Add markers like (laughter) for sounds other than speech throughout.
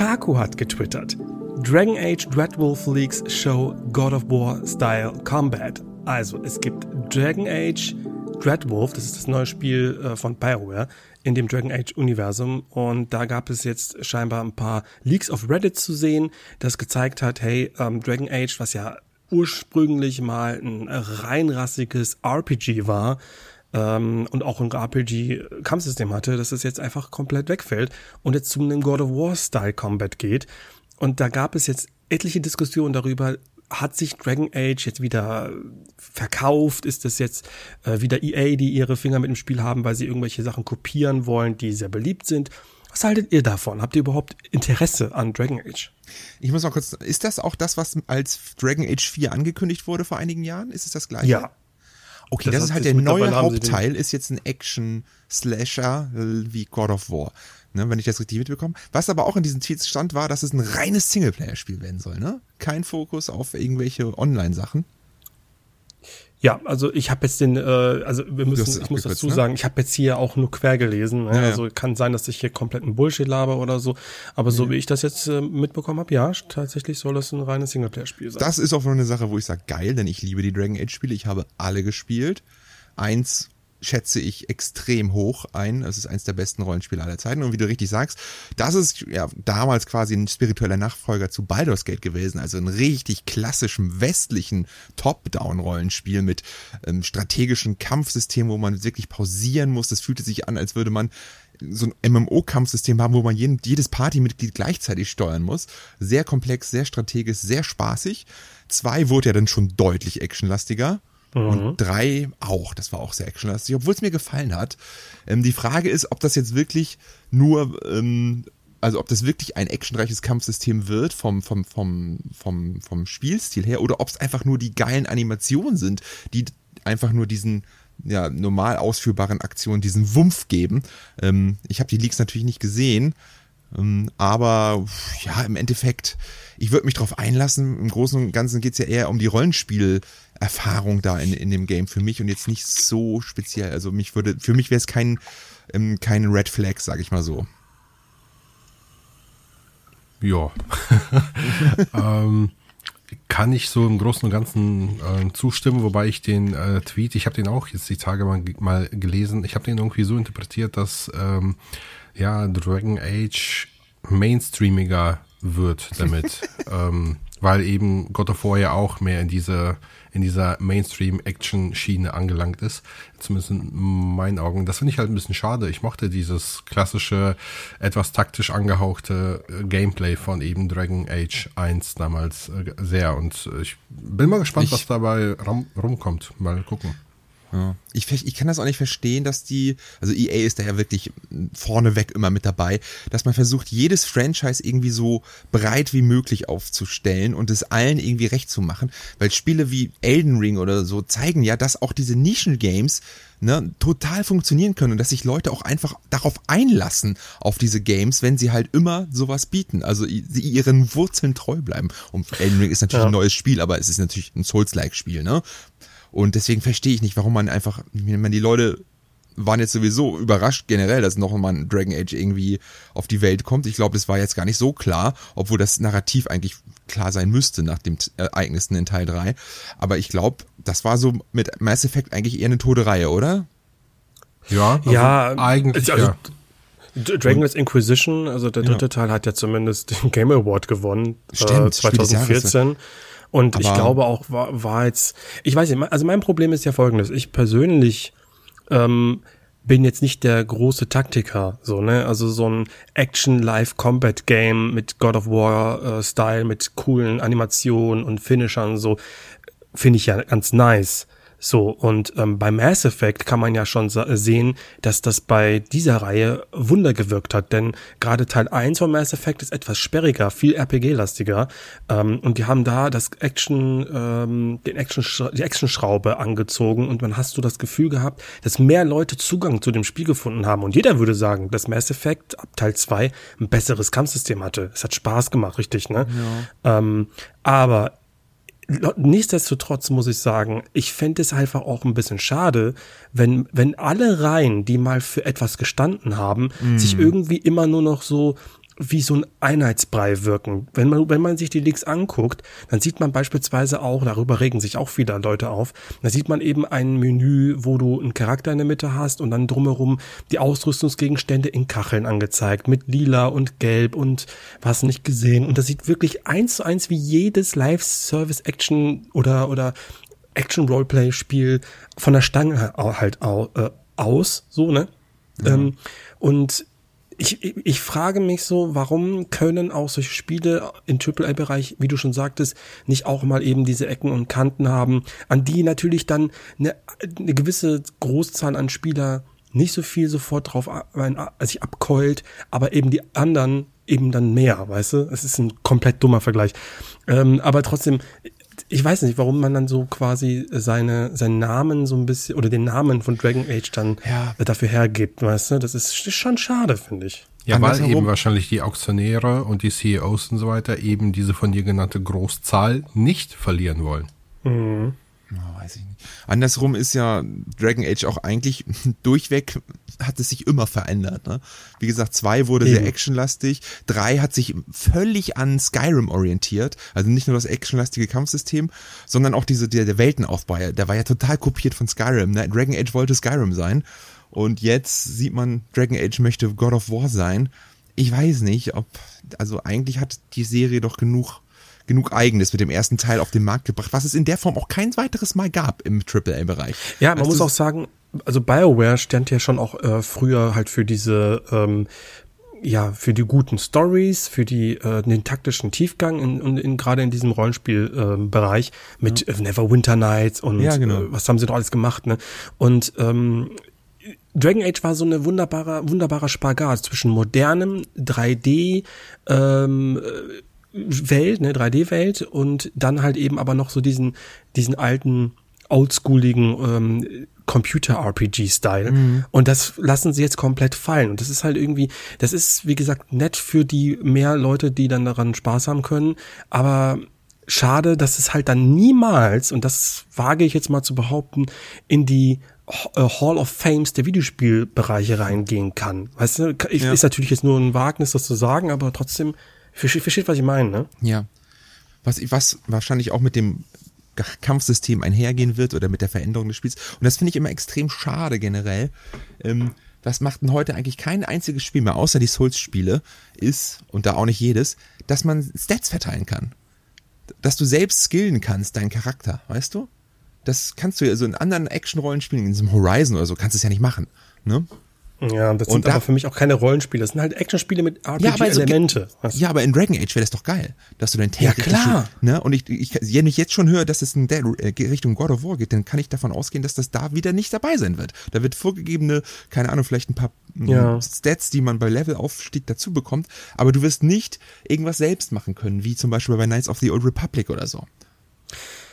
Kotaku hat getwittert. Dragon Age Dreadwolf Leagues show God of War Style Combat. Also, es gibt Dragon Age Dreadwolf, das ist das neue Spiel äh, von BioWare in dem Dragon Age Universum und da gab es jetzt scheinbar ein paar Leaks auf Reddit zu sehen, das gezeigt hat, hey, ähm, Dragon Age, was ja ursprünglich mal ein reinrassiges RPG war, ähm, und auch ein RPG-Kampfsystem hatte, dass es jetzt einfach komplett wegfällt und jetzt zu einem God of War-Style Combat geht. Und da gab es jetzt etliche Diskussionen darüber, hat sich Dragon Age jetzt wieder verkauft? Ist das jetzt äh, wieder EA, die ihre Finger mit dem Spiel haben, weil sie irgendwelche Sachen kopieren wollen, die sehr beliebt sind? Was haltet ihr davon? Habt ihr überhaupt Interesse an Dragon Age? Ich muss mal kurz, ist das auch das, was als Dragon Age 4 angekündigt wurde vor einigen Jahren? Ist es das gleiche? Ja, Okay, das, das ist halt der neue Hauptteil, ist jetzt ein Action-Slasher äh, wie God of War. Ne, wenn ich das richtig mitbekomme. Was aber auch in diesem Tweets stand, war, dass es ein reines Singleplayer-Spiel werden soll, ne? Kein Fokus auf irgendwelche Online-Sachen. Ja, also ich habe jetzt den, äh, also wir müssen, ich muss dazu ne? sagen, ich habe jetzt hier auch nur quer gelesen. Ne? Ja, also kann sein, dass ich hier kompletten Bullshit laber oder so. Aber so wie ich das jetzt äh, mitbekommen habe, ja, tatsächlich soll das ein reines Singleplayer-Spiel sein. Das ist auch nur eine Sache, wo ich sage, geil, denn ich liebe die Dragon Age-Spiele. Ich habe alle gespielt. Eins schätze ich extrem hoch ein. Es ist eins der besten Rollenspiele aller Zeiten. Und wie du richtig sagst, das ist ja damals quasi ein spiritueller Nachfolger zu Baldur's Gate gewesen. Also ein richtig klassischen westlichen Top-Down-Rollenspiel mit ähm, strategischen Kampfsystem, wo man wirklich pausieren muss. Das fühlte sich an, als würde man so ein MMO-Kampfsystem haben, wo man jeden, jedes Partymitglied gleichzeitig steuern muss. Sehr komplex, sehr strategisch, sehr spaßig. Zwei wurde ja dann schon deutlich actionlastiger. Mhm. Und drei auch. Das war auch sehr actionlastig, obwohl es mir gefallen hat. Ähm, die Frage ist, ob das jetzt wirklich nur, ähm, also ob das wirklich ein actionreiches Kampfsystem wird vom, vom, vom, vom, vom Spielstil her oder ob es einfach nur die geilen Animationen sind, die einfach nur diesen ja, normal ausführbaren Aktionen diesen Wumpf geben. Ähm, ich habe die Leaks natürlich nicht gesehen, aber ja, im Endeffekt, ich würde mich drauf einlassen. Im Großen und Ganzen geht's ja eher um die Rollenspiel- Erfahrung da in, in dem Game für mich und jetzt nicht so speziell. Also mich würde, für mich wäre es kein, ähm, kein Red Flag, sag ich mal so. Ja. (laughs) ähm, kann ich so im Großen und Ganzen äh, zustimmen, wobei ich den äh, Tweet, ich habe den auch jetzt die Tage mal, mal gelesen, ich habe den irgendwie so interpretiert, dass ähm, ja Dragon Age mainstreamiger wird damit, (laughs) ähm, weil eben God of War ja auch mehr in diese in dieser Mainstream-Action-Schiene angelangt ist. Zumindest in meinen Augen. Das finde ich halt ein bisschen schade. Ich mochte dieses klassische, etwas taktisch angehauchte äh, Gameplay von eben Dragon Age 1 damals äh, sehr. Und ich bin mal gespannt, ich was dabei rumkommt. Mal gucken. Ja. Ich, ich kann das auch nicht verstehen, dass die, also EA ist da ja wirklich vorneweg immer mit dabei, dass man versucht, jedes Franchise irgendwie so breit wie möglich aufzustellen und es allen irgendwie recht zu machen, weil Spiele wie Elden Ring oder so zeigen ja, dass auch diese Nischen-Games ne, total funktionieren können und dass sich Leute auch einfach darauf einlassen, auf diese Games, wenn sie halt immer sowas bieten, also sie ihren Wurzeln treu bleiben. Und Elden Ring ist natürlich ja. ein neues Spiel, aber es ist natürlich ein Souls-like-Spiel, ne? Und deswegen verstehe ich nicht, warum man einfach, wenn man die Leute waren jetzt sowieso überrascht generell, dass noch mal ein Dragon Age irgendwie auf die Welt kommt. Ich glaube, das war jetzt gar nicht so klar, obwohl das Narrativ eigentlich klar sein müsste nach dem Ereignissen in Teil 3. Aber ich glaube, das war so mit Mass Effect eigentlich eher eine tote Reihe, oder? Ja, also ja, eigentlich also, ja. Dragon Age Inquisition, also der dritte ja. Teil hat ja zumindest den Game Award gewonnen, Stimmt, äh, 2014. Und Aber ich glaube auch, war, war jetzt, ich weiß nicht, also mein Problem ist ja folgendes. Ich persönlich ähm, bin jetzt nicht der große Taktiker, so, ne? Also so ein Action-Live-Combat-Game mit God of War-Style, äh, mit coolen Animationen und Finishern, so, finde ich ja ganz nice. So, und ähm, bei Mass Effect kann man ja schon sehen, dass das bei dieser Reihe Wunder gewirkt hat, denn gerade Teil 1 von Mass Effect ist etwas sperriger, viel RPG-lastiger ähm, und die haben da das Action, ähm, den Action, die Action-Schraube angezogen und man hast du das Gefühl gehabt, dass mehr Leute Zugang zu dem Spiel gefunden haben und jeder würde sagen, dass Mass Effect ab Teil 2 ein besseres Kampfsystem hatte. Es hat Spaß gemacht, richtig, ne? Ja. Ähm, aber nichtsdestotrotz muss ich sagen, ich fände es einfach auch ein bisschen schade, wenn, wenn alle Reihen, die mal für etwas gestanden haben, mm. sich irgendwie immer nur noch so wie so ein Einheitsbrei wirken. Wenn man, wenn man sich die Leaks anguckt, dann sieht man beispielsweise auch, darüber regen sich auch viele Leute auf, da sieht man eben ein Menü, wo du einen Charakter in der Mitte hast und dann drumherum die Ausrüstungsgegenstände in Kacheln angezeigt, mit lila und gelb und was nicht gesehen. Und das sieht wirklich eins zu eins wie jedes Live-Service-Action oder, oder Action-Roleplay-Spiel von der Stange halt äh, aus, so, ne? Mhm. Ähm, und ich, ich frage mich so, warum können auch solche Spiele im AAA-Bereich, wie du schon sagtest, nicht auch mal eben diese Ecken und Kanten haben, an die natürlich dann eine, eine gewisse Großzahl an Spieler nicht so viel sofort drauf sich abkeult, aber eben die anderen eben dann mehr, weißt du? Es ist ein komplett dummer Vergleich. Ähm, aber trotzdem, ich weiß nicht, warum man dann so quasi seine, seinen Namen so ein bisschen oder den Namen von Dragon Age dann ja. dafür hergibt, weißt du? Das ist, schon schade, finde ich. Ja, weil eben wahrscheinlich die Auktionäre und die CEOs und so weiter eben diese von dir genannte Großzahl nicht verlieren wollen. Mhm. Oh, weiß ich nicht. Andersrum ist ja Dragon Age auch eigentlich (laughs) durchweg hat es sich immer verändert. Ne? Wie gesagt, zwei wurde Eben. sehr actionlastig, drei hat sich völlig an Skyrim orientiert, also nicht nur das actionlastige Kampfsystem, sondern auch diese der, der Weltenaufbau. Der war ja total kopiert von Skyrim. Ne? Dragon Age wollte Skyrim sein und jetzt sieht man, Dragon Age möchte God of War sein. Ich weiß nicht, ob also eigentlich hat die Serie doch genug genug Eigenes mit dem ersten Teil auf den Markt gebracht, was es in der Form auch kein weiteres Mal gab im AAA-Bereich. Ja, man muss auch sagen, also BioWare stand ja schon auch äh, früher halt für diese ähm, ja, für die guten Stories, für die äh, den taktischen Tiefgang in, in, in gerade in diesem Rollenspielbereich äh, mit ja. Neverwinter Nights und ja, genau. äh, was haben sie doch alles gemacht, ne? Und ähm, Dragon Age war so eine wunderbare, wunderbarer Spagat zwischen modernem 3D, ähm, Welt, ne, 3D-Welt und dann halt eben aber noch so diesen, diesen alten, oldschooligen ähm, Computer-RPG-Style. Mhm. Und das lassen sie jetzt komplett fallen. Und das ist halt irgendwie, das ist, wie gesagt, nett für die mehr Leute, die dann daran Spaß haben können. Aber schade, dass es halt dann niemals, und das wage ich jetzt mal zu behaupten, in die äh, Hall of Fames der Videospielbereiche reingehen kann. Weißt du, ja. ist natürlich jetzt nur ein Wagnis, das zu sagen, aber trotzdem Versteht, was ich meine, ne? Ja. Was, was wahrscheinlich auch mit dem Kampfsystem einhergehen wird oder mit der Veränderung des Spiels. Und das finde ich immer extrem schade generell. Ähm, was macht denn heute eigentlich kein einziges Spiel mehr, außer die Souls-Spiele, ist, und da auch nicht jedes, dass man Stats verteilen kann. Dass du selbst skillen kannst, deinen Charakter, weißt du? Das kannst du ja so in anderen Action-Rollenspielen, in diesem Horizon oder so, kannst du es ja nicht machen. Ne? Ja, das sind da, aber für mich auch keine Rollenspiele. Das sind halt Actionspiele mit RPG-Elemente. Ja, ja, aber in Dragon Age wäre das doch geil, dass du dein Tank Ja, klar. Ne? Und ich, ich, wenn ich jetzt schon höre, dass es in der äh, Richtung God of War geht, dann kann ich davon ausgehen, dass das da wieder nicht dabei sein wird. Da wird vorgegebene, keine Ahnung, vielleicht ein paar ja. Stats, die man bei Levelaufstieg dazu bekommt, aber du wirst nicht irgendwas selbst machen können, wie zum Beispiel bei Knights of the Old Republic oder so.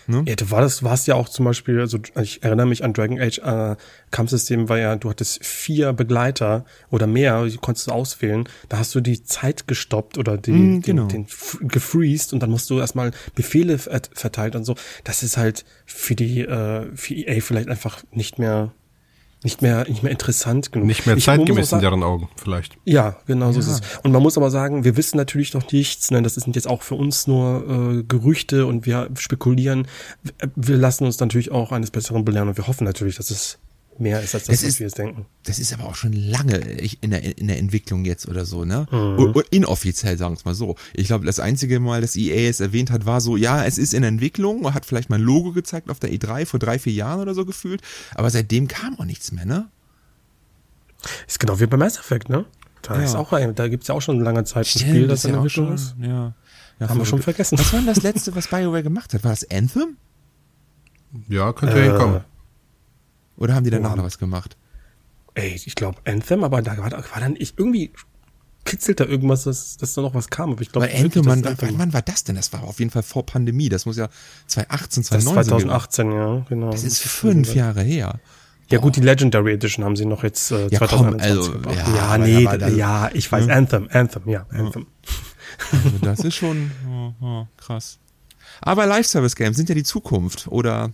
Ne? Ja, du warst, warst ja auch zum Beispiel, also ich erinnere mich an Dragon Age äh, Kampfsystem, war ja, du hattest vier Begleiter oder mehr, die konntest du auswählen. Da hast du die Zeit gestoppt oder die, mm, genau. den, den gefreezed und dann musst du erstmal Befehle verteilt und so. Das ist halt für die, äh, für EA vielleicht einfach nicht mehr nicht mehr, nicht mehr interessant genug. Nicht mehr zeitgemäß in deren Augen, vielleicht. Ja, genau so ja. ist es. Und man muss aber sagen, wir wissen natürlich noch nichts, ne? das sind jetzt auch für uns nur äh, Gerüchte und wir spekulieren. Wir lassen uns natürlich auch eines Besseren belehren und wir hoffen natürlich, dass es mehr ist als das, das was ist, wir jetzt denken. Das ist aber auch schon lange in der, in der Entwicklung jetzt oder so, ne? Mhm. Inoffiziell, sagen wir es mal so. Ich glaube, das einzige Mal, dass EA es erwähnt hat, war so, ja, es ist in Entwicklung, hat vielleicht mal ein Logo gezeigt auf der E3 vor drei, vier Jahren oder so gefühlt, aber seitdem kam auch nichts mehr, ne? Ist genau wie bei Mass Effect, ne? Da ja. ist auch ein, da gibt's ja auch schon lange Zeit ein Spiel, das in der Entwicklung ist. Ja. ja Haben wir schon vergessen. Was war denn das letzte, was BioWare gemacht hat? War das Anthem? Ja, könnte äh, hinkommen. Oder haben die danach oh, noch was gemacht? Ey, ich glaube Anthem, aber da war, war dann ich irgendwie kitzelt da irgendwas, dass, dass da noch was kam. Aber ich glaube, Anthem, wann, wann war das denn? Das war auf jeden Fall vor Pandemie. Das muss ja 2018, 2019 das 2018, ja, genau. Das ist fünf Jahre her. Ja gut, die Legendary Edition haben sie noch jetzt äh, ja, 2021 komm, also, Ja, ja nee, da, ja, ich weiß, hm? Anthem, Anthem, ja, Anthem. Also das (laughs) ist schon oh, oh, krass. Aber Live-Service-Games sind ja die Zukunft, oder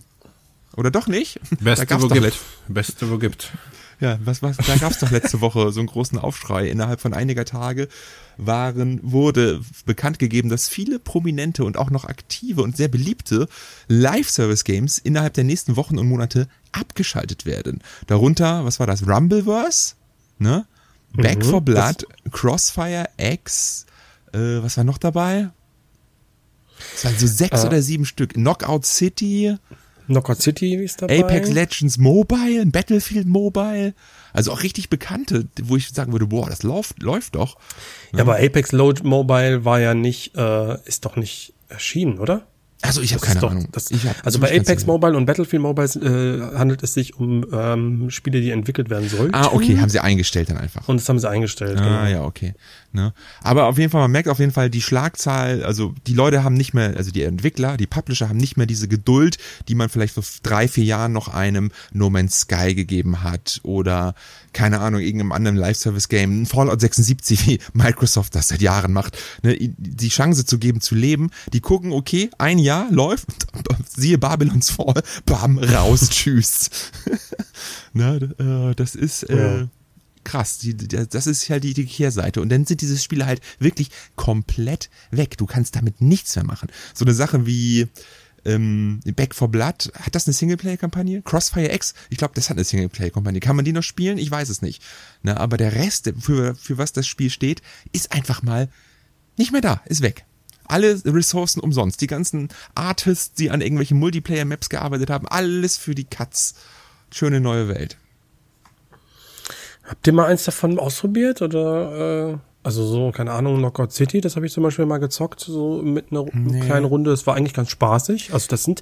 oder doch nicht? Beste, wo gibt. Beste, wo gibt. Ja, was, was, da gab's doch letzte Woche so einen großen Aufschrei. Innerhalb von einiger Tage waren, wurde bekannt gegeben, dass viele prominente und auch noch aktive und sehr beliebte Live-Service-Games innerhalb der nächsten Wochen und Monate abgeschaltet werden. Darunter, was war das? Rumbleverse? Ne? Back Mhm, for Blood, Crossfire X, äh, was war noch dabei? Es waren so sechs Äh. oder sieben Stück. Knockout City, Knockout City ist dabei. Apex Legends Mobile, Battlefield Mobile. Also auch richtig bekannte, wo ich sagen würde, boah, das läuft, läuft doch. Ja, aber Apex Load Mobile war ja nicht, äh, ist doch nicht erschienen, oder? Also ich habe keine doch, Ahnung. Das, hab also bei Apex. Mobile und Battlefield Mobile äh, handelt es sich um ähm, Spiele, die entwickelt werden sollten. Ah, okay, haben sie eingestellt dann einfach. Und das haben sie eingestellt. Ah, genau. ja, okay. Ne? Aber auf jeden Fall, man merkt auf jeden Fall die Schlagzahl, also die Leute haben nicht mehr, also die Entwickler, die Publisher haben nicht mehr diese Geduld, die man vielleicht vor drei, vier Jahren noch einem No Man's Sky gegeben hat oder keine Ahnung, irgendeinem anderen Live-Service-Game, ein Fallout 76, wie Microsoft das seit Jahren macht, ne? die Chance zu geben, zu leben, die gucken, okay, ein Jahr läuft, (laughs) siehe Babylon's Fall, bam, raus, (laughs) tschüss. (laughs) ne? äh, Das ist, äh, Ja. krass. Die, das ist halt die, die Kehrseite. Und dann sind diese Spiele halt wirklich komplett weg. Du kannst damit nichts mehr machen. So eine Sache wie ähm, Back for Blood, hat das eine Singleplayer-Kampagne? Crossfire X, ich glaube, das hat eine Singleplayer-Kampagne. Kann man die noch spielen? Ich weiß es nicht. Na, aber der Rest, für, für was das Spiel steht, ist einfach mal nicht mehr da, ist weg. Alle Ressourcen umsonst. Die ganzen Artists, die an irgendwelchen Multiplayer-Maps gearbeitet haben, alles für die Katz. Schöne neue Welt. Habt ihr mal eins davon ausprobiert oder äh, also so keine Ahnung Knockout City, das habe ich zum Beispiel mal gezockt so mit einer kleinen Runde. Das war eigentlich ganz spaßig. Also das sind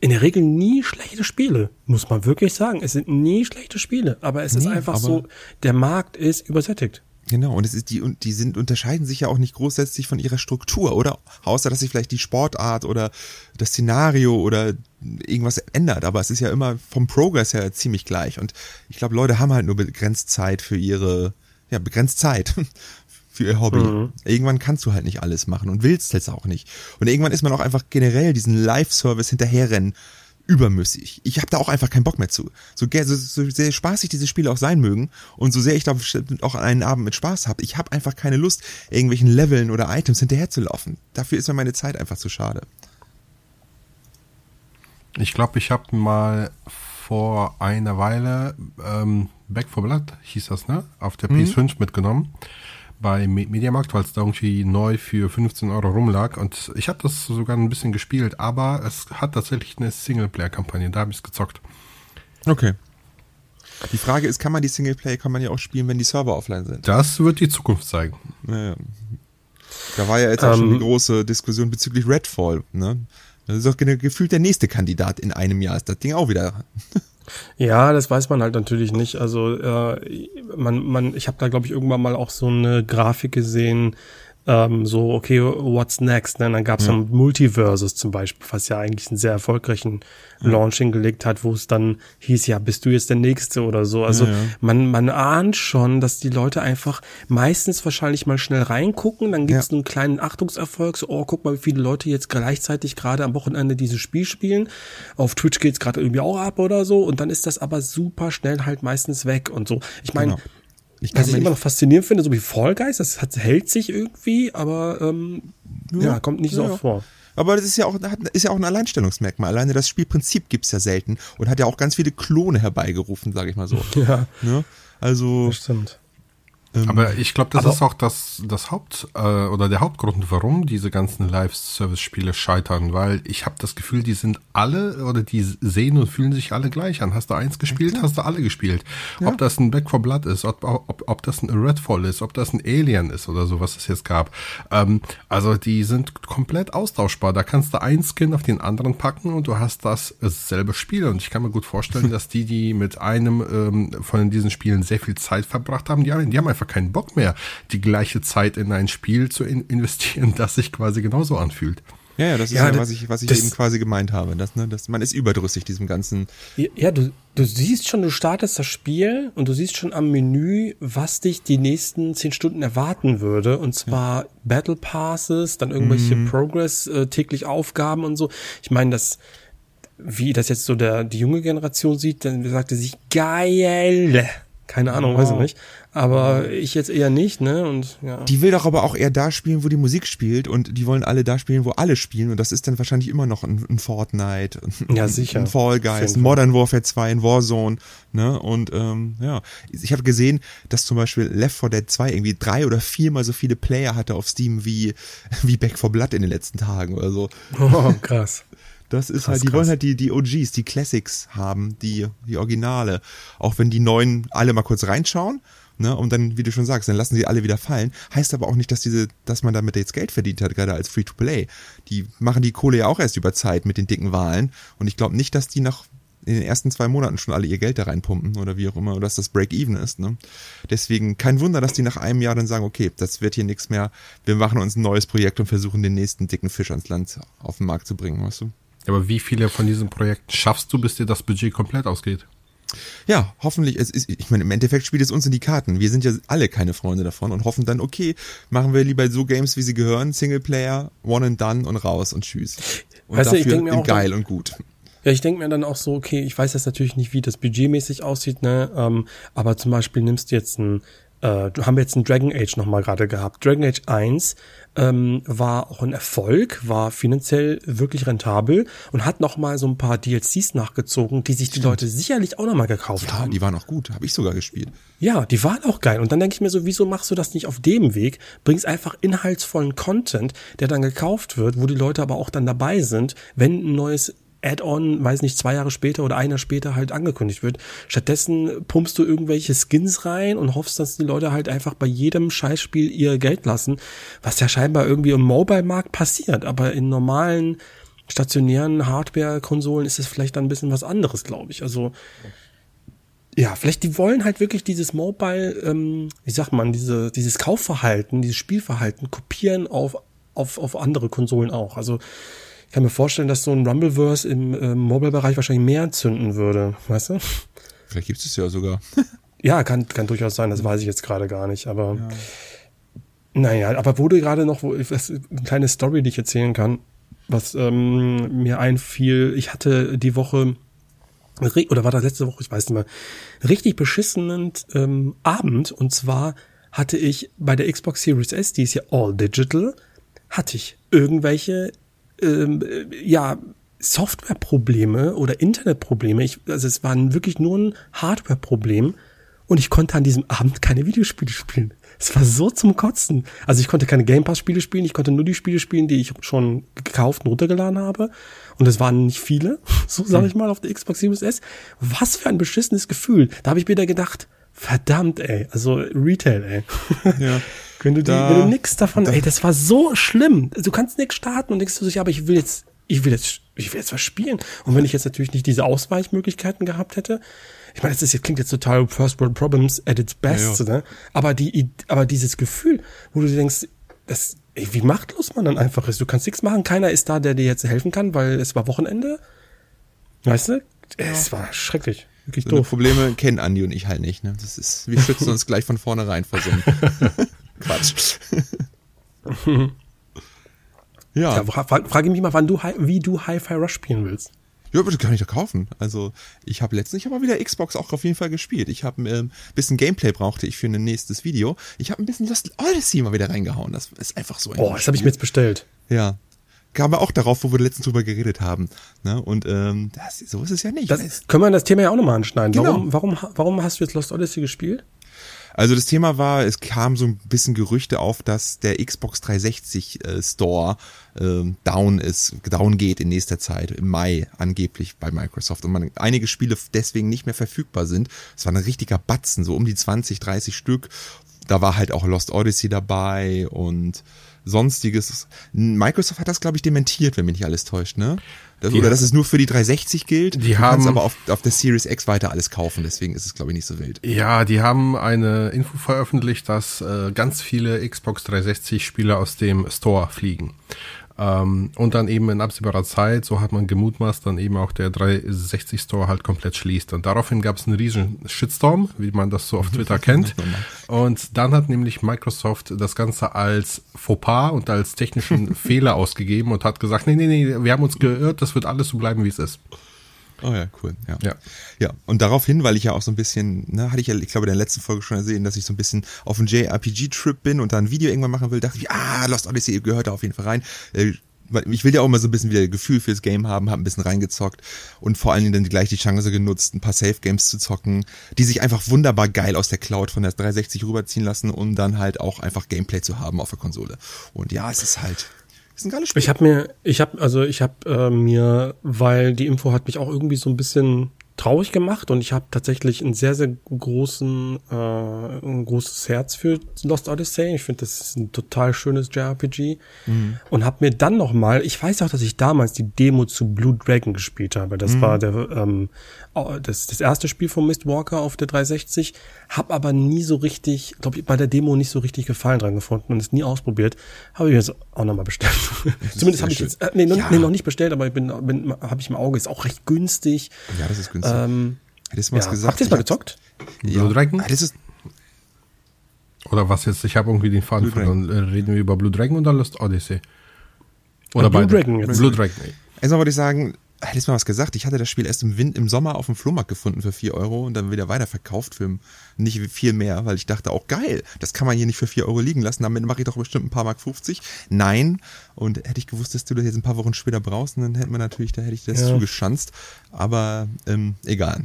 in der Regel nie schlechte Spiele, muss man wirklich sagen. Es sind nie schlechte Spiele, aber es ist Nee, einfach aber- so, der Markt ist übersättigt. Genau, und es ist die, und die sind, unterscheiden sich ja auch nicht grundsätzlich von ihrer Struktur, oder? Außer, dass sich vielleicht die Sportart oder das Szenario oder irgendwas ändert, aber es ist ja immer vom Progress her ziemlich gleich. Und ich glaube, Leute haben halt nur begrenzt Zeit für ihre, ja, begrenzt Zeit für ihr Hobby. Irgendwann kannst du halt nicht alles machen und willst es auch nicht. Und irgendwann ist man auch einfach generell diesen Live-Service hinterherrennen übermüssig. Ich habe da auch einfach keinen Bock mehr zu. So, so, so sehr spaßig diese Spiele auch sein mögen und so sehr ich da auch einen Abend mit Spaß habe, ich habe einfach keine Lust, irgendwelchen Leveln oder Items hinterherzulaufen. Dafür ist mir meine Zeit einfach zu schade. Ich glaube, ich habe mal vor einer Weile ähm, Back for Blood, hieß das, ne? Auf der PS5 mitgenommen. Bei Me- Mediamarkt, weil es da irgendwie neu für 15 Euro rumlag. Und ich habe das sogar ein bisschen gespielt, aber es hat tatsächlich eine Singleplayer-Kampagne. Da habe ich es gezockt. Okay. Die Frage ist, kann man die Singleplayer, kann man ja auch spielen, wenn die Server offline sind? Das wird die Zukunft zeigen. Naja. Da war ja jetzt auch schon Ähm, die große Diskussion bezüglich Redfall, ne? Das ist doch ge- gefühlt der nächste Kandidat in einem Jahr, ist das Ding auch wieder. Ja, das weiß man halt natürlich nicht. Also äh, man, man, ich habe da glaube ich irgendwann mal auch so eine Grafik gesehen, ähm, so okay, what's next? Ne? Dann gab es dann Multiverses zum Beispiel, was ja eigentlich einen sehr erfolgreichen Launch hingelegt hat, wo es dann hieß, ja, bist du jetzt der Nächste oder so. Also Ja, ja. man, man ahnt schon, dass die Leute einfach meistens wahrscheinlich mal schnell reingucken, dann gibt's Ja. einen kleinen Achtungserfolg, so, oh, guck mal, wie viele Leute jetzt gleichzeitig gerade am Wochenende dieses Spiel spielen. Auf Twitch geht's gerade irgendwie auch ab oder so und dann ist das aber super schnell halt meistens weg und so. Ich meine, Genau. Ich kann was ich immer noch faszinierend finde, so wie Fall Guys, das hat, hält sich irgendwie, aber ähm, ja, kommt nicht so Ja, oft ja. vor. aber das ist ja auch, ist ja auch ein Alleinstellungsmerkmal. Alleine das Spielprinzip gibt's ja selten und hat ja auch ganz viele Klone herbeigerufen, sage ich mal so. (laughs) Ja, Ne? Also, das stimmt. Ähm, Aber ich glaube, das ist auch das, das Haupt äh, oder der Hauptgrund, warum diese ganzen Live-Service-Spiele scheitern, weil ich habe das Gefühl, die sind alle oder die sehen und fühlen sich alle gleich an. Hast du eins gespielt, hast du alle gespielt. Ob das ein Back for Blood ist, ob, ob, ob das ein Redfall ist, ob das ein Alien ist oder so, was es jetzt gab. Ähm, also die sind komplett austauschbar. Da kannst du einen Skin auf den anderen packen und du hast das selbe Spiel. Und ich kann mir gut vorstellen, (laughs) dass die, die mit einem ähm, von diesen Spielen sehr viel Zeit verbracht haben, die haben, die haben einfach keinen Bock mehr, die gleiche Zeit in ein Spiel zu in investieren, (laughs) das sich quasi genauso anfühlt. ja, ja, das ist Ja, ja, was ich, was ich das- eben quasi gemeint habe. Das, ne, das, man ist überdrüssig diesem ganzen. Ja, Ja, du, du siehst schon, du startest das Spiel und du siehst schon am Menü, was dich die nächsten zehn Stunden erwarten würde. Und zwar Battle Passes, dann irgendwelche Progress, äh, täglich Aufgaben und so. Ich meine, das, wie das jetzt so der, die junge Generation sieht, dann sagte sich, geil. Keine Ahnung, weiß ich nicht. Aber ich jetzt eher nicht, ne? Und ja. Die will doch aber auch eher da spielen, wo die Musik spielt und die wollen alle da spielen, wo alle spielen und das ist dann wahrscheinlich immer noch ein, ein Fortnite, ein, Ja, sicher. ein Fall Guys, ein Modern Warfare 2, ein Warzone, ne? Und ähm, ja, ich habe gesehen, dass zum Beispiel Left 4 Dead 2 irgendwie drei oder viermal so viele Player hatte auf Steam wie wie Back 4 Blood in den letzten Tagen oder so. Oh, krass. Das ist Krass, halt, die krass. wollen halt die, die OGs, die Classics haben, die, die Originale. Auch wenn die neuen alle mal kurz reinschauen, ne, und dann, wie du schon sagst, dann lassen sie alle wieder fallen. Heißt aber auch nicht, dass diese, dass man damit jetzt Geld verdient hat, gerade als Free-to-Play. Die machen die Kohle ja auch erst über Zeit mit den dicken Wahlen. Und ich glaube nicht, dass die nach in den ersten zwei Monaten schon alle ihr Geld da reinpumpen oder wie auch immer, oder dass das Break-Even ist. Ne? Deswegen kein Wunder, dass die nach einem Jahr dann sagen, okay, das wird hier nichts mehr, wir machen uns ein neues Projekt und versuchen den nächsten dicken Fisch ans Land auf den Markt zu bringen, weißt du? Aber wie viele von diesen Projekten schaffst du, bis dir das Budget komplett ausgeht? Ja, hoffentlich, es ist, ich meine, im Endeffekt spielt es uns in die Karten. Wir sind ja alle keine Freunde davon und hoffen dann, okay, machen wir lieber so Games, wie sie gehören, Singleplayer, one and done und raus und tschüss. Und Weißt du, ich dafür mir auch geil und gut. Ja, ich denke mir dann auch so, okay, ich weiß jetzt natürlich nicht, wie das budgetmäßig aussieht, ne? Ähm, aber zum Beispiel nimmst du jetzt ein, äh, du haben jetzt ein Dragon Age nochmal gerade gehabt. Dragon Age 1 ähm, war auch ein Erfolg, war finanziell wirklich rentabel und hat nochmal so ein paar DLCs nachgezogen, die sich die Leute sicherlich auch nochmal gekauft Ja, haben. die waren auch gut, habe ich sogar gespielt. Ja, die waren auch geil. Und dann denke ich mir so, wieso machst du das nicht auf dem Weg? Bringst einfach inhaltsvollen Content, der dann gekauft wird, wo die Leute aber auch dann dabei sind, wenn ein neues Add-on, weiß nicht, zwei Jahre später oder ein Jahr später halt angekündigt wird. Stattdessen pumpst du irgendwelche Skins rein und hoffst, dass die Leute halt einfach bei jedem Scheißspiel ihr Geld lassen, was ja scheinbar irgendwie im Mobile-Markt passiert. Aber in normalen stationären Hardware-Konsolen ist es vielleicht dann ein bisschen was anderes, glaube ich. Also ja, vielleicht die wollen halt wirklich dieses Mobile, ähm, wie sagt man, diese, dieses Kaufverhalten, dieses Spielverhalten kopieren auf, auf, auf andere Konsolen auch. Also kann mir vorstellen, dass so ein Rumbleverse im ähm, Mobile-Bereich wahrscheinlich mehr zünden würde, weißt du? Vielleicht gibt es ja sogar. (laughs) Ja, kann, kann durchaus sein, das weiß ich jetzt gerade gar nicht, aber naja, aber du gerade noch, wo, was, eine kleine Story, die ich erzählen kann, was ähm, mir einfiel, ich hatte die Woche, oder war das letzte Woche, ich weiß nicht mehr, richtig beschissenen ähm, Abend und zwar hatte ich bei der Xbox Series S, die ist ja all digital, hatte ich irgendwelche ähm, äh, ja, Softwareprobleme oder Internetprobleme. Ich, also es waren wirklich nur ein Hardwareproblem und ich konnte an diesem Abend keine Videospiele spielen. Es war so zum Kotzen. Also ich konnte keine Game Pass Spiele spielen, ich konnte nur die Spiele spielen, die ich schon gekauft und runtergeladen habe. Und es waren nicht viele, (laughs) so sage ich mal, auf der Xbox Series S. Was für ein beschissenes Gefühl. Da habe ich mir da gedacht, verdammt, ey, also Retail, ey. (laughs) Ja. Wenn du, die, Da- wenn du nix davon, ey, das war so schlimm. Du kannst nix starten und denkst du sich, aber ich will jetzt, ich will jetzt, ich will jetzt was spielen. Und wenn ich jetzt natürlich nicht diese Ausweichmöglichkeiten gehabt hätte, ich meine, das ist, jetzt klingt jetzt total First World Problems at its best, Ja, ja. ne? Aber die, aber dieses Gefühl, wo du dir denkst, das, ey, wie machtlos man dann einfach ist. Du kannst nichts machen, keiner ist da, der dir jetzt helfen kann, weil es war Wochenende. Weißt du? Es war schrecklich. Wirklich So doof. Probleme kennen Andi und ich halt nicht. Ne? Das ist, wir (laughs) schützen uns gleich von vornherein vor so einem (laughs) Quatsch. (laughs) ja, Ja, fra fra frage mich mal, wann du, wie du Hi-Fi Rush spielen willst. Ja, das kann ich doch kaufen. Also ich habe letztens, ich habe mal wieder Xbox auch auf jeden Fall gespielt. Ich habe ähm, bisschen Gameplay brauchte ich für ein nächstes Video. Ich habe ein bisschen Lost Odyssey mal wieder reingehauen. Das ist einfach so ein Boah, das habe ich mir jetzt bestellt. Ja. Kam aber auch darauf, wo wir letztens drüber geredet haben. Ne? Und ähm, das, so ist es ja nicht. Das können wir das Thema ja auch nochmal anschneiden. Genau. Warum, warum, warum hast du jetzt Lost Odyssey gespielt? Also das Thema war, es kam so ein bisschen Gerüchte auf, dass der Xbox 360 äh, Store ähm, down ist, down geht in nächster Zeit, im Mai angeblich bei Microsoft und man, einige Spiele deswegen nicht mehr verfügbar sind. Es war ein richtiger Batzen, so um die 20, 30 Stück. Da war halt auch Lost Odyssey dabei und sonstiges. Microsoft hat das, glaube ich, dementiert, wenn mich nicht alles täuscht, ne? Das, oder dass es nur für die 360 gilt. Die du kannst haben- aber auf, auf der Series X weiter alles kaufen, deswegen ist es, glaube ich, nicht so wild. Ja, die haben eine Info veröffentlicht, dass äh, ganz viele Xbox 360 Spiele aus dem Store fliegen. Ähm, und dann eben in absehbarer Zeit, so hat man gemutmaßt, dann eben auch der 360 Store halt komplett schließt. Und daraufhin gab es einen riesen Shitstorm, wie man das so auf (laughs) Twitter kennt. Und dann hat nämlich Microsoft das Ganze als Fauxpas und als technischen (laughs) Fehler ausgegeben und hat gesagt, nee, nee, nee, wir haben uns geirrt, das wird alles so bleiben, wie es ist. Oh ja, cool. Ja. Ja. ja. Und daraufhin, weil ich ja auch so ein bisschen, ne, hatte ich ja, ich glaube, in der letzten Folge schon gesehen, dass ich so ein bisschen auf einen JRPG-Trip bin und da ein Video irgendwann machen will, dachte ich, ah, Lost Odyssey gehört da auf jeden Fall rein. Äh, ich will ja auch mal so ein bisschen wieder Gefühl fürs Game haben, habe ein bisschen reingezockt und vor allen Dingen dann gleich die Chance genutzt, ein paar Safe Games zu zocken, die sich einfach wunderbar geil aus der Cloud von der 360 rüberziehen lassen, um dann halt auch einfach Gameplay zu haben auf der Konsole. Und ja, es ist halt ist ein geiles Spiel. Ich habe mir, ich habe, also ich habe äh, mir, weil die Info hat mich auch irgendwie so ein bisschen traurig gemacht und ich habe tatsächlich einen sehr, sehr großen, äh, ein großes Herz für Lost Odyssey. Ich finde, das ist ein total schönes JRPG mhm. und habe mir dann noch mal, ich weiß auch, dass ich damals die Demo zu Blue Dragon gespielt habe. Das mhm. war der, ähm, das, das erste Spiel von Mistwalker auf der 360, habe aber nie so richtig, glaube ich, bei der Demo nicht so richtig Gefallen dran gefunden und es nie ausprobiert. Habe ich jetzt auch nochmal bestellt. (laughs) Zumindest habe ich jetzt, äh, nee, noch, ja. nee, noch nicht bestellt, aber ich bin, bin habe ich im Auge, ist auch recht günstig. Ja, das ist günstig. Ähm, Hättest du mal ja. gesagt? Habt ihr es mal gezockt? Ja. Blue Dragon? Ah, das ist, Oder was jetzt? Ich habe irgendwie den Faden verloren. Äh, Reden wir über Blue Dragon oder Lost Odyssey? Oder Äh, Blue beide? Dragon jetzt. Blue Dragon. erstmal wollte ich sagen, hättest du mal was gesagt. Ich hatte das Spiel erst im, Wind, im Sommer auf dem Flohmarkt gefunden für 4 Euro und dann wieder weiterverkauft für nicht viel mehr, weil ich dachte, auch geil, das kann man hier nicht für 4 Euro liegen lassen, damit mache ich doch bestimmt ein paar Mark 50. Nein, und hätte ich gewusst, dass du das jetzt ein paar Wochen später brauchst, dann hätte man natürlich, da hätte ich das Ja. zugeschanzt, aber ähm, egal.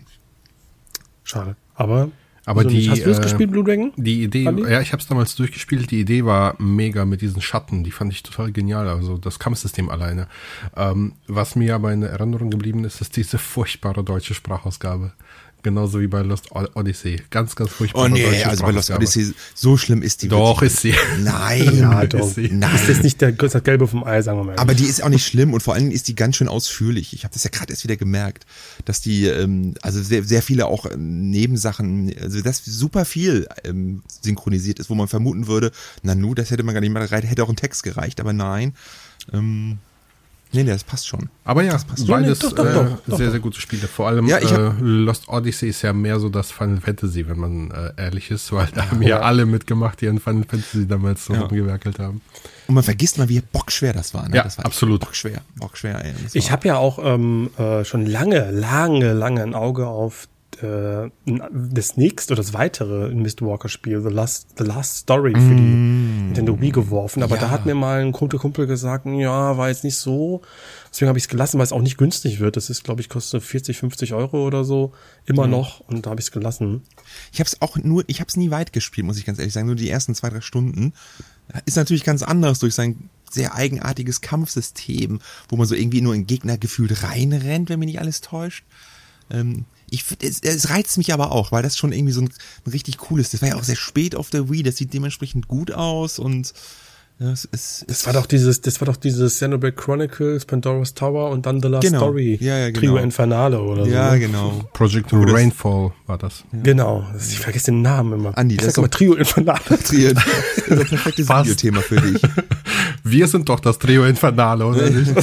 Schade. Aber, Aber also die, hast du es äh, gespielt, Blue Dragon? Die Idee, ja, ich habe es damals durchgespielt. Die Idee war mega mit diesen Schatten. Die fand ich total genial. Also das Kampfsystem alleine. Ähm, was mir aber in Erinnerung geblieben ist, ist diese furchtbare deutsche Sprachausgabe. Genauso wie bei Lost Odyssey. Ganz, ganz furchtbare Oh nee, deutsche also bei Lost. Odyssey, so schlimm ist die Doch, ist sie. Nein, (laughs) Ja, ist doch. sie. nein. Ist jetzt nicht der, das Gelbe vom Ei, sagen wir mal. Aber die ist auch nicht schlimm und vor allen Dingen ist die ganz schön ausführlich. Ich habe das ja gerade erst wieder gemerkt, dass die, ähm, also sehr, sehr viele auch ähm, Nebensachen, also dass super viel ähm, synchronisiert ist, wo man vermuten würde, na nu, das hätte man gar nicht mal gereicht, hätte auch ein Text gereicht, aber nein. Ähm, nee, nee, das passt schon. Aber ja, Ja, beides nee, doch, doch, äh, doch, doch, sehr, sehr gute Spiele. Vor allem Ja, ich hab- äh, Lost Odyssey ist ja mehr so das Final Fantasy, wenn man äh, ehrlich ist, weil da haben ja alle mitgemacht, die an Final Fantasy damals so Ja. rumgewerkelt haben. Und man vergisst mal, wie bockschwer das war. Ne? Ja, das war absolut. Bockschwer, bockschwer. Ey. Das Ich habe ja auch ähm, äh, schon lange, lange, lange ein Auge auf äh, das nächste oder das weitere Mistwalker-Spiel, The Last, The Last Story für die Nintendo Wii geworfen. Aber Ja. da hat mir mal ein gute Kumpel gesagt, ja, war jetzt nicht so. Deswegen habe ich es gelassen, weil es auch nicht günstig wird. Das ist, glaube ich, kostet 40, 50 Euro oder so immer noch. Und da habe ich es gelassen. Ich habe es auch nur, ich habe es nie weit gespielt, muss ich ganz ehrlich sagen. Nur die ersten zwei, drei Stunden. Ist natürlich ganz anders durch sein sehr eigenartiges Kampfsystem, wo man so irgendwie nur in Gegner gefühlt reinrennt, wenn mich nicht alles täuscht. Ähm, ich, find, es, es reizt mich aber auch, weil das schon irgendwie so ein, ein richtig cooles. Das war ja auch sehr spät auf der Wii, das sieht dementsprechend gut aus und ja, es, es, Das war doch dieses, das war doch dieses Xenoblade Chronicles, Pandora's Tower und dann The Last Genau. Story. Ja, ja, Trio genau. Infernale oder so. ja ne? genau. Project das- Rainfall war das. Genau. Ich vergesse den Namen immer. Andi, ich das sag ist immer doch- Trio Infernale. (laughs) Trier, das ist ein perfektes Fast. Videothema für dich. (laughs) Wir sind doch das Trio Infernale, oder nicht? (laughs)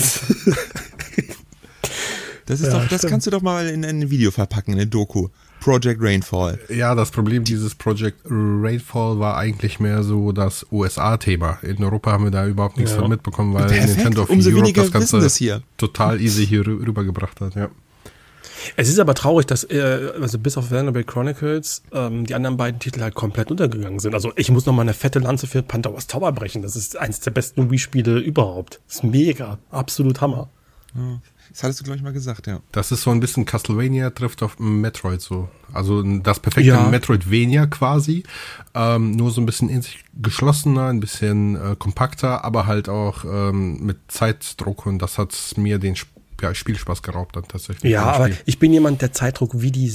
Das ist Ja, doch, das stimmt. kannst du doch mal in ein Video verpacken, in eine Doku. Project Rainfall. Ja, das Problem dieses Project Rainfall war eigentlich mehr so das USA-Thema. In Europa haben wir da überhaupt nichts Ja. von mitbekommen, weil Perfekt, Nintendo of umso Europe das Ganze das hier. total easy hier rü- rübergebracht hat. Ja. Es ist aber traurig, dass, äh, also bis auf Xenoblade Chronicles, ähm, die anderen beiden Titel halt komplett untergegangen sind. Also ich muss noch mal eine fette Lanze für Pandora's Tower brechen. Das ist eins der besten Wii-Spiele überhaupt. Das ist mega. Absolut Hammer. Das hattest du, glaube ich, mal gesagt, ja. Das ist so ein bisschen Castlevania trifft auf Metroid so. Also das perfekte Ja. Metroidvania quasi. Ähm, nur so ein bisschen in sich geschlossener, ein bisschen äh, kompakter, aber halt auch ähm, mit Zeitdruck und das hat mir den ja, Spielspaß geraubt dann tatsächlich. Ja, aber ich bin jemand, der Zeitdruck wie die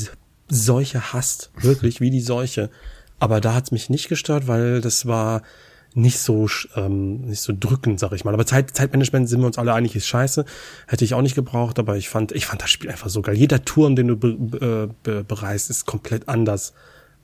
Seuche hasst. Wirklich, wie die Seuche. Aber da hat's mich nicht gestört, weil das war nicht so ähm, nicht so drückend, sag ich mal. Aber Zeit, Zeitmanagement sind wir uns alle einig, ist scheiße. Hätte ich auch nicht gebraucht, aber ich fand, ich fand das Spiel einfach so geil. Jeder Turm, den du be, be, be, bereist, ist komplett anders.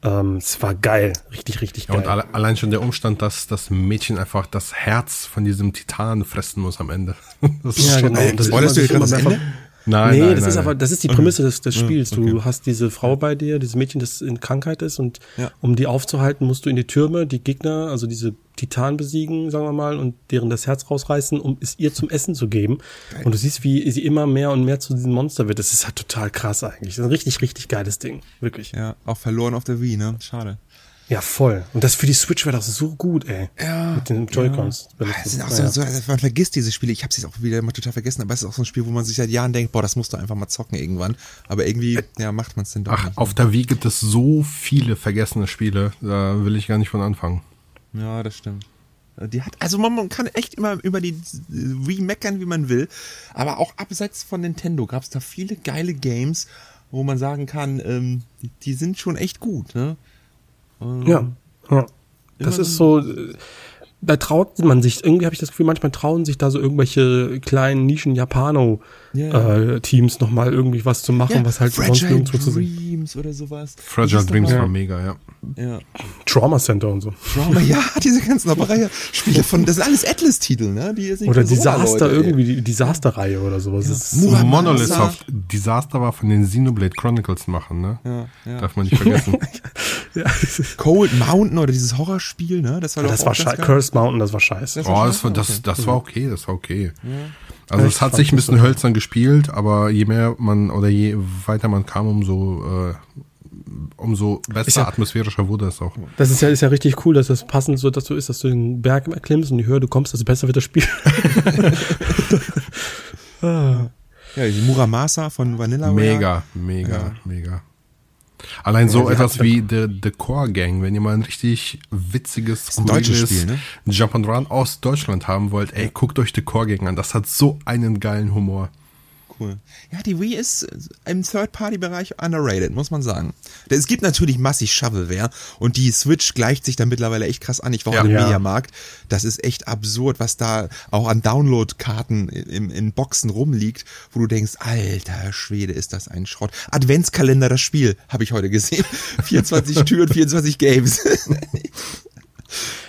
Ähm, es war geil, richtig, richtig Ja, geil. und alle, allein schon der Umstand, dass das Mädchen einfach das Herz von diesem Titan fressen muss am Ende. (laughs) Das ist Ja, schon genau. Und das immer- dir gerade das immer Ende? Nein, nee, nein, das nein, ist aber, das ist die Prämisse des, des Spiels. Du okay. hast diese Frau bei dir, dieses Mädchen, das in Krankheit ist und Ja. um die aufzuhalten, musst du in die Türme die Gegner, also diese Titan besiegen, sagen wir mal, und deren das Herz rausreißen, um es ihr zum Essen zu geben. Und du siehst, wie sie immer mehr und mehr zu diesem Monster wird. Das ist halt total krass eigentlich. Das ist ein richtig, richtig geiles Ding. Wirklich. Ja, auch verloren auf der Wii, ne? Schade. Ja, voll. Und das für die Switch wäre das so gut, ey. Ja. Mit den Joy-Cons. Ah, Das sind auch so, so, man vergisst diese Spiele. Ich habe jetzt auch wieder mal total vergessen, aber es ist auch so ein Spiel, wo man sich seit Jahren denkt, boah, das musst du einfach mal zocken irgendwann. Aber irgendwie, ja, macht man es denn doch Ach, nicht. auf der Wii gibt es so viele vergessene Spiele, da will ich gar nicht von anfangen. Ja, das stimmt. Die hat, also man, man kann echt immer über die Wii meckern, wie man will. Aber auch abseits von Nintendo gab es da viele geile Games, wo man sagen kann, ähm, die, die sind schon echt gut. Ne? Ja. ja. Das ist so, da traut man sich, irgendwie habe ich das Gefühl, manchmal trauen sich da so irgendwelche kleinen Nischen-Japano-Teams Ja. nochmal irgendwie was zu machen, was halt sonst Fragile nirgendwo zu sehen. Dreams oder sowas. Fragile Dreams war mega, ja. Ja. Trauma Center und so. Trauma, ja, (laughs) diese ganzen Reihe Spiele von, das sind alles Atlas-Titel, ne? Die jetzt nicht Oder Disaster, irgendwie, die Disaster-Reihe oder sowas. Muramasa. Monolith Soft Disaster war von den Xenoblade Chronicles machen, ne? Ja, ja. Darf man nicht vergessen. (laughs) ja, Cold Mountain oder dieses Horrorspiel, ne? Das war doch das auch war ganz Cursed Mountain, das war scheiße. Das Oh, war das war, das, das war okay, das war okay. Also Ja, es hat sich ein bisschen hölzern gespielt, aber je mehr man oder je weiter man kam, umso, äh, umso besser, ja- atmosphärischer wurde es auch. Das ist ja, ist ja richtig cool, dass das passend so dazu ist, dass du den Berg erklimmst und je höher du kommst, desto besser wird das Spiel. (laughs) (laughs) Ja, die Muramasa von Vanilla Mega, mega, mega. Allein so die etwas wie The, The Core Gang, wenn ihr mal ein richtig witziges, skurriles Spiel, ne? Jump and Run aus Deutschland haben wollt, ey, guckt euch The Core Gang an. Das hat so einen geilen Humor. Cool. Ja, die Wii ist im Third-Party-Bereich underrated, muss man sagen. Es gibt natürlich massig Shovelware und die Switch gleicht sich da mittlerweile echt krass an. Ich war Ja. auch im Ja. Mediamarkt. Das ist echt absurd, was da auch an Download-Karten in, in Boxen rumliegt, wo du denkst, alter Schwede, ist das ein Schrott. Adventskalender, das Spiel, habe ich heute gesehen. (laughs) 24 Türen, 24 Games. (laughs)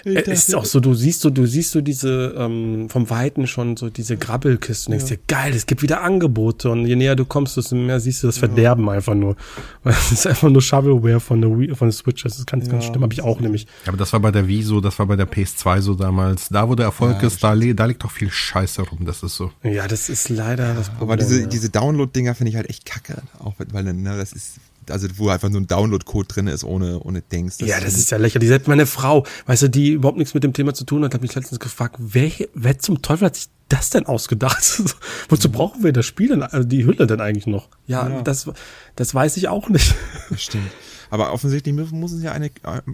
Äh, Es ist auch so, du siehst so, du siehst so diese ähm, vom Weiten schon so diese Grabbelkiste und denkst dir, geil, es gibt wieder Angebote und je näher du kommst, desto mehr siehst du das Verderben einfach nur. (laughs) Weil es ist einfach nur Shovelware von der Wii, von der Switch, das ist ganz, ganz schlimm, habe ich auch nämlich. Aber das war bei der Wii so, das war bei der PS2 so damals. Da, wo der Erfolg ist, da, da liegt doch viel Scheiße rum, das ist so. Ja, das ist leider das Problem. Aber diese, ja. diese Download-Dinger finde ich halt echt kacke. Auch weil, ne, das ist, also wo einfach nur ein Download-Code drin ist, ohne, ohne Dings. ja, das ist ja lächerlich. Selbst meine Frau, weißt du, die überhaupt nichts mit dem Thema zu tun hat, hat mich letztens gefragt, wer, wer zum Teufel hat sich das denn ausgedacht? (laughs) Wozu brauchen wir das Spiel denn, also die Hülle denn eigentlich noch? Ja, Ja. Das, das weiß ich auch nicht. Das stimmt. Aber offensichtlich müssen, müssen ja eine,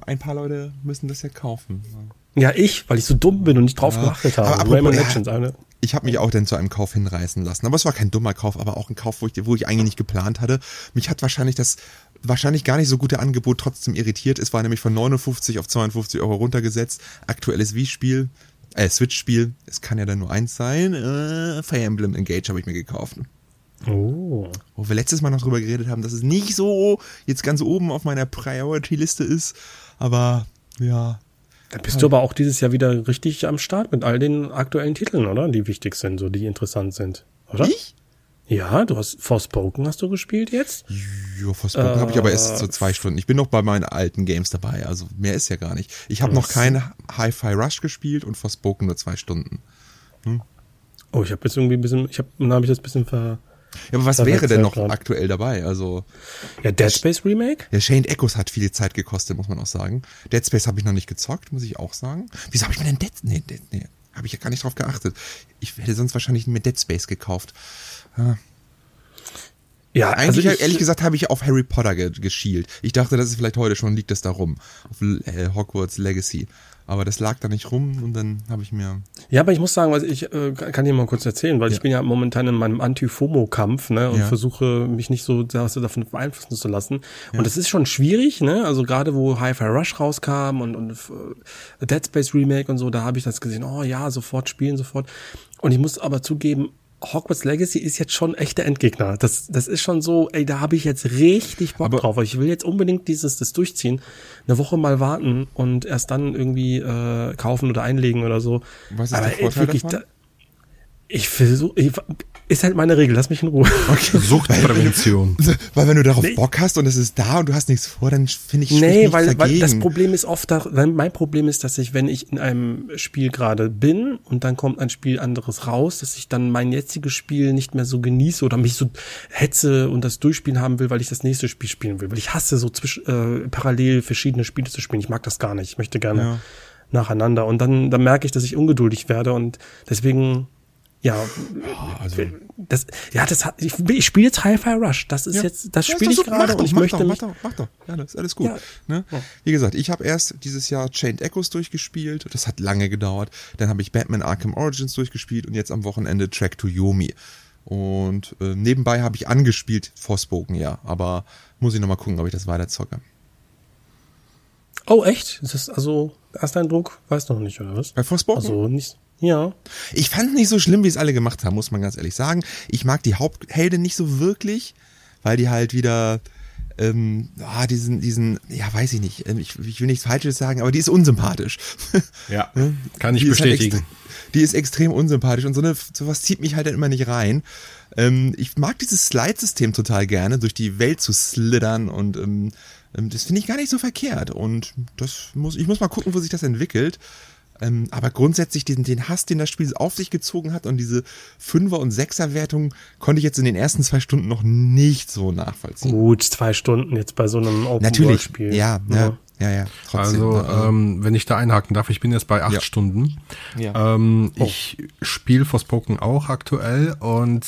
ein paar Leute müssen das ja kaufen. Ja, ich, weil ich so dumm bin und nicht drauf geachtet habe. Aber apropos, Rayman ja, Legends, eine. Ich habe mich auch dann zu einem Kauf hinreißen lassen. Aber es war kein dummer Kauf, aber auch ein Kauf, wo ich, wo ich eigentlich nicht geplant hatte. Mich hat wahrscheinlich das wahrscheinlich gar nicht so gute Angebot trotzdem irritiert. Es war nämlich von 59 auf 52 Euro runtergesetzt. Aktuelles Wii-Spiel, äh, Switch-Spiel. Es kann ja dann nur eins sein. Äh, Fire Emblem Engage habe ich mir gekauft. Oh. Wo wir letztes Mal noch drüber geredet haben, dass es nicht so jetzt ganz oben auf meiner Priority-Liste ist. Aber ja, Da bist du aber auch dieses Jahr wieder richtig am Start mit all den aktuellen Titeln, oder? Die wichtig sind, so die interessant sind. Oder? ich? Ja, du hast Forspoken hast du gespielt jetzt? Ja, Forspoken habe ich aber erst so zwei Stunden. Ich bin noch bei meinen alten Games dabei, also mehr ist ja gar nicht. Ich habe noch kein Hi-Fi Rush gespielt und Forspoken nur zwei Stunden. Oh, ich habe jetzt irgendwie ein bisschen, ich habe, dann habe ich das ein bisschen ver. Ja, aber was Da wäre denn ja noch grad. aktuell dabei? Also, Ja, Dead Space Remake? der Shane Echoes hat viel Zeit gekostet, muss man auch sagen. Dead Space habe ich noch nicht gezockt, muss ich auch sagen. Wieso habe ich mir denn Dead, nee, Dead, nee, habe ich ja gar nicht drauf geachtet. Ich hätte sonst wahrscheinlich mir Dead Space gekauft. Ja, Eigentlich, also ich, ehrlich gesagt, habe ich auf Harry Potter ge geschielt. Ich dachte, das ist vielleicht heute schon, liegt das da rum. Auf äh, Hogwarts Legacy. Aber das lag da nicht rum und dann habe ich mir. Ja, aber ich muss sagen, was ich äh, kann dir mal kurz erzählen, weil ich bin ja momentan in meinem Anti-FOMO-Kampf, ne, und Ja. versuche mich nicht so davon beeinflussen zu lassen. Und das ist schon schwierig, ne? Also gerade wo Hi-Fi Rush rauskam und, und äh, Dead Space Remake und so, da habe ich das gesehen, oh ja, sofort spielen, sofort. Und ich muss aber zugeben, Hogwarts Legacy ist jetzt schon echt der Endgegner. Das, das ist schon so, ey, da habe ich jetzt richtig Bock Aber- drauf. Ich will jetzt unbedingt dieses, das durchziehen, eine Woche mal warten und erst dann irgendwie äh, kaufen oder einlegen oder so. Was ist Aber der ey, Vorteil wirklich, davon? da- Ich versuche, ist halt meine Regel, lass mich in Ruhe. (laughs) Okay. Suchtprävention. Weil, weil wenn du darauf nee. Bock hast und es ist da und du hast nichts vor, dann finde ich Nee, weil, weil das Problem ist oft, da, mein Problem ist, dass ich, wenn ich in einem Spiel gerade bin und dann kommt ein Spiel anderes raus, dass ich dann mein jetziges Spiel nicht mehr so genieße oder mich so hetze und das durchspielen haben will, weil ich das nächste Spiel spielen will. Weil ich hasse so zwischen, äh, parallel verschiedene Spiele zu spielen. Ich mag das gar nicht. Ich möchte gerne ja. nacheinander. Und dann, dann merke ich, dass ich ungeduldig werde und deswegen ja, also, das, ja, das hat, ich, ich spiele jetzt Hi-Fi Rush. Das ist ja, jetzt, das spiele ich gerade und ich mach möchte doch. Mach doch, mach doch, ja, das ist alles gut. Ja. Ne? Wie gesagt, ich habe erst dieses Jahr Chained Echoes durchgespielt. Das hat lange gedauert. Dann habe ich Batman Arkham Origins durchgespielt und jetzt am Wochenende Track to Yomi. Und äh, nebenbei habe ich angespielt Forspoken, ja. Aber muss ich nochmal gucken, ob ich das weiter zocke. Oh, echt? Ist das also Ersteindruck? Weiß noch nicht, oder was? Bei Forspoken? Also nicht. Ja. Ich fand es nicht so schlimm, wie es alle gemacht haben, muss man ganz ehrlich sagen. Ich mag die Hauptheldin nicht so wirklich, weil die halt wieder ähm, ah, diesen, diesen, ja, weiß ich nicht, ähm, ich, ich will nichts Falsches sagen, aber die ist unsympathisch. (laughs) Ja, kann ich die bestätigen. Ist halt die ist extrem unsympathisch und so eine, sowas zieht mich halt dann immer nicht rein. Ähm, ich mag dieses Slide-System total gerne, durch die Welt zu slittern und ähm, ähm das finde ich gar nicht so verkehrt und das muss, ich muss mal gucken, wo sich das entwickelt. Ähm, aber grundsätzlich den, den Hass, den das Spiel auf sich gezogen hat und diese Fünfer- und Sechser-Wertung konnte ich jetzt in den ersten zwei Stunden noch nicht so nachvollziehen. Gut, zwei Stunden jetzt bei so einem Open-World-Spiel. Natürlich, ja, ja. ja. Ja, ja, trotzdem. Also, ne, also, ähm, wenn ich da einhaken darf, ich bin jetzt bei acht ja. Stunden. Ja. Ähm, oh. Ich spiele Forspoken auch aktuell und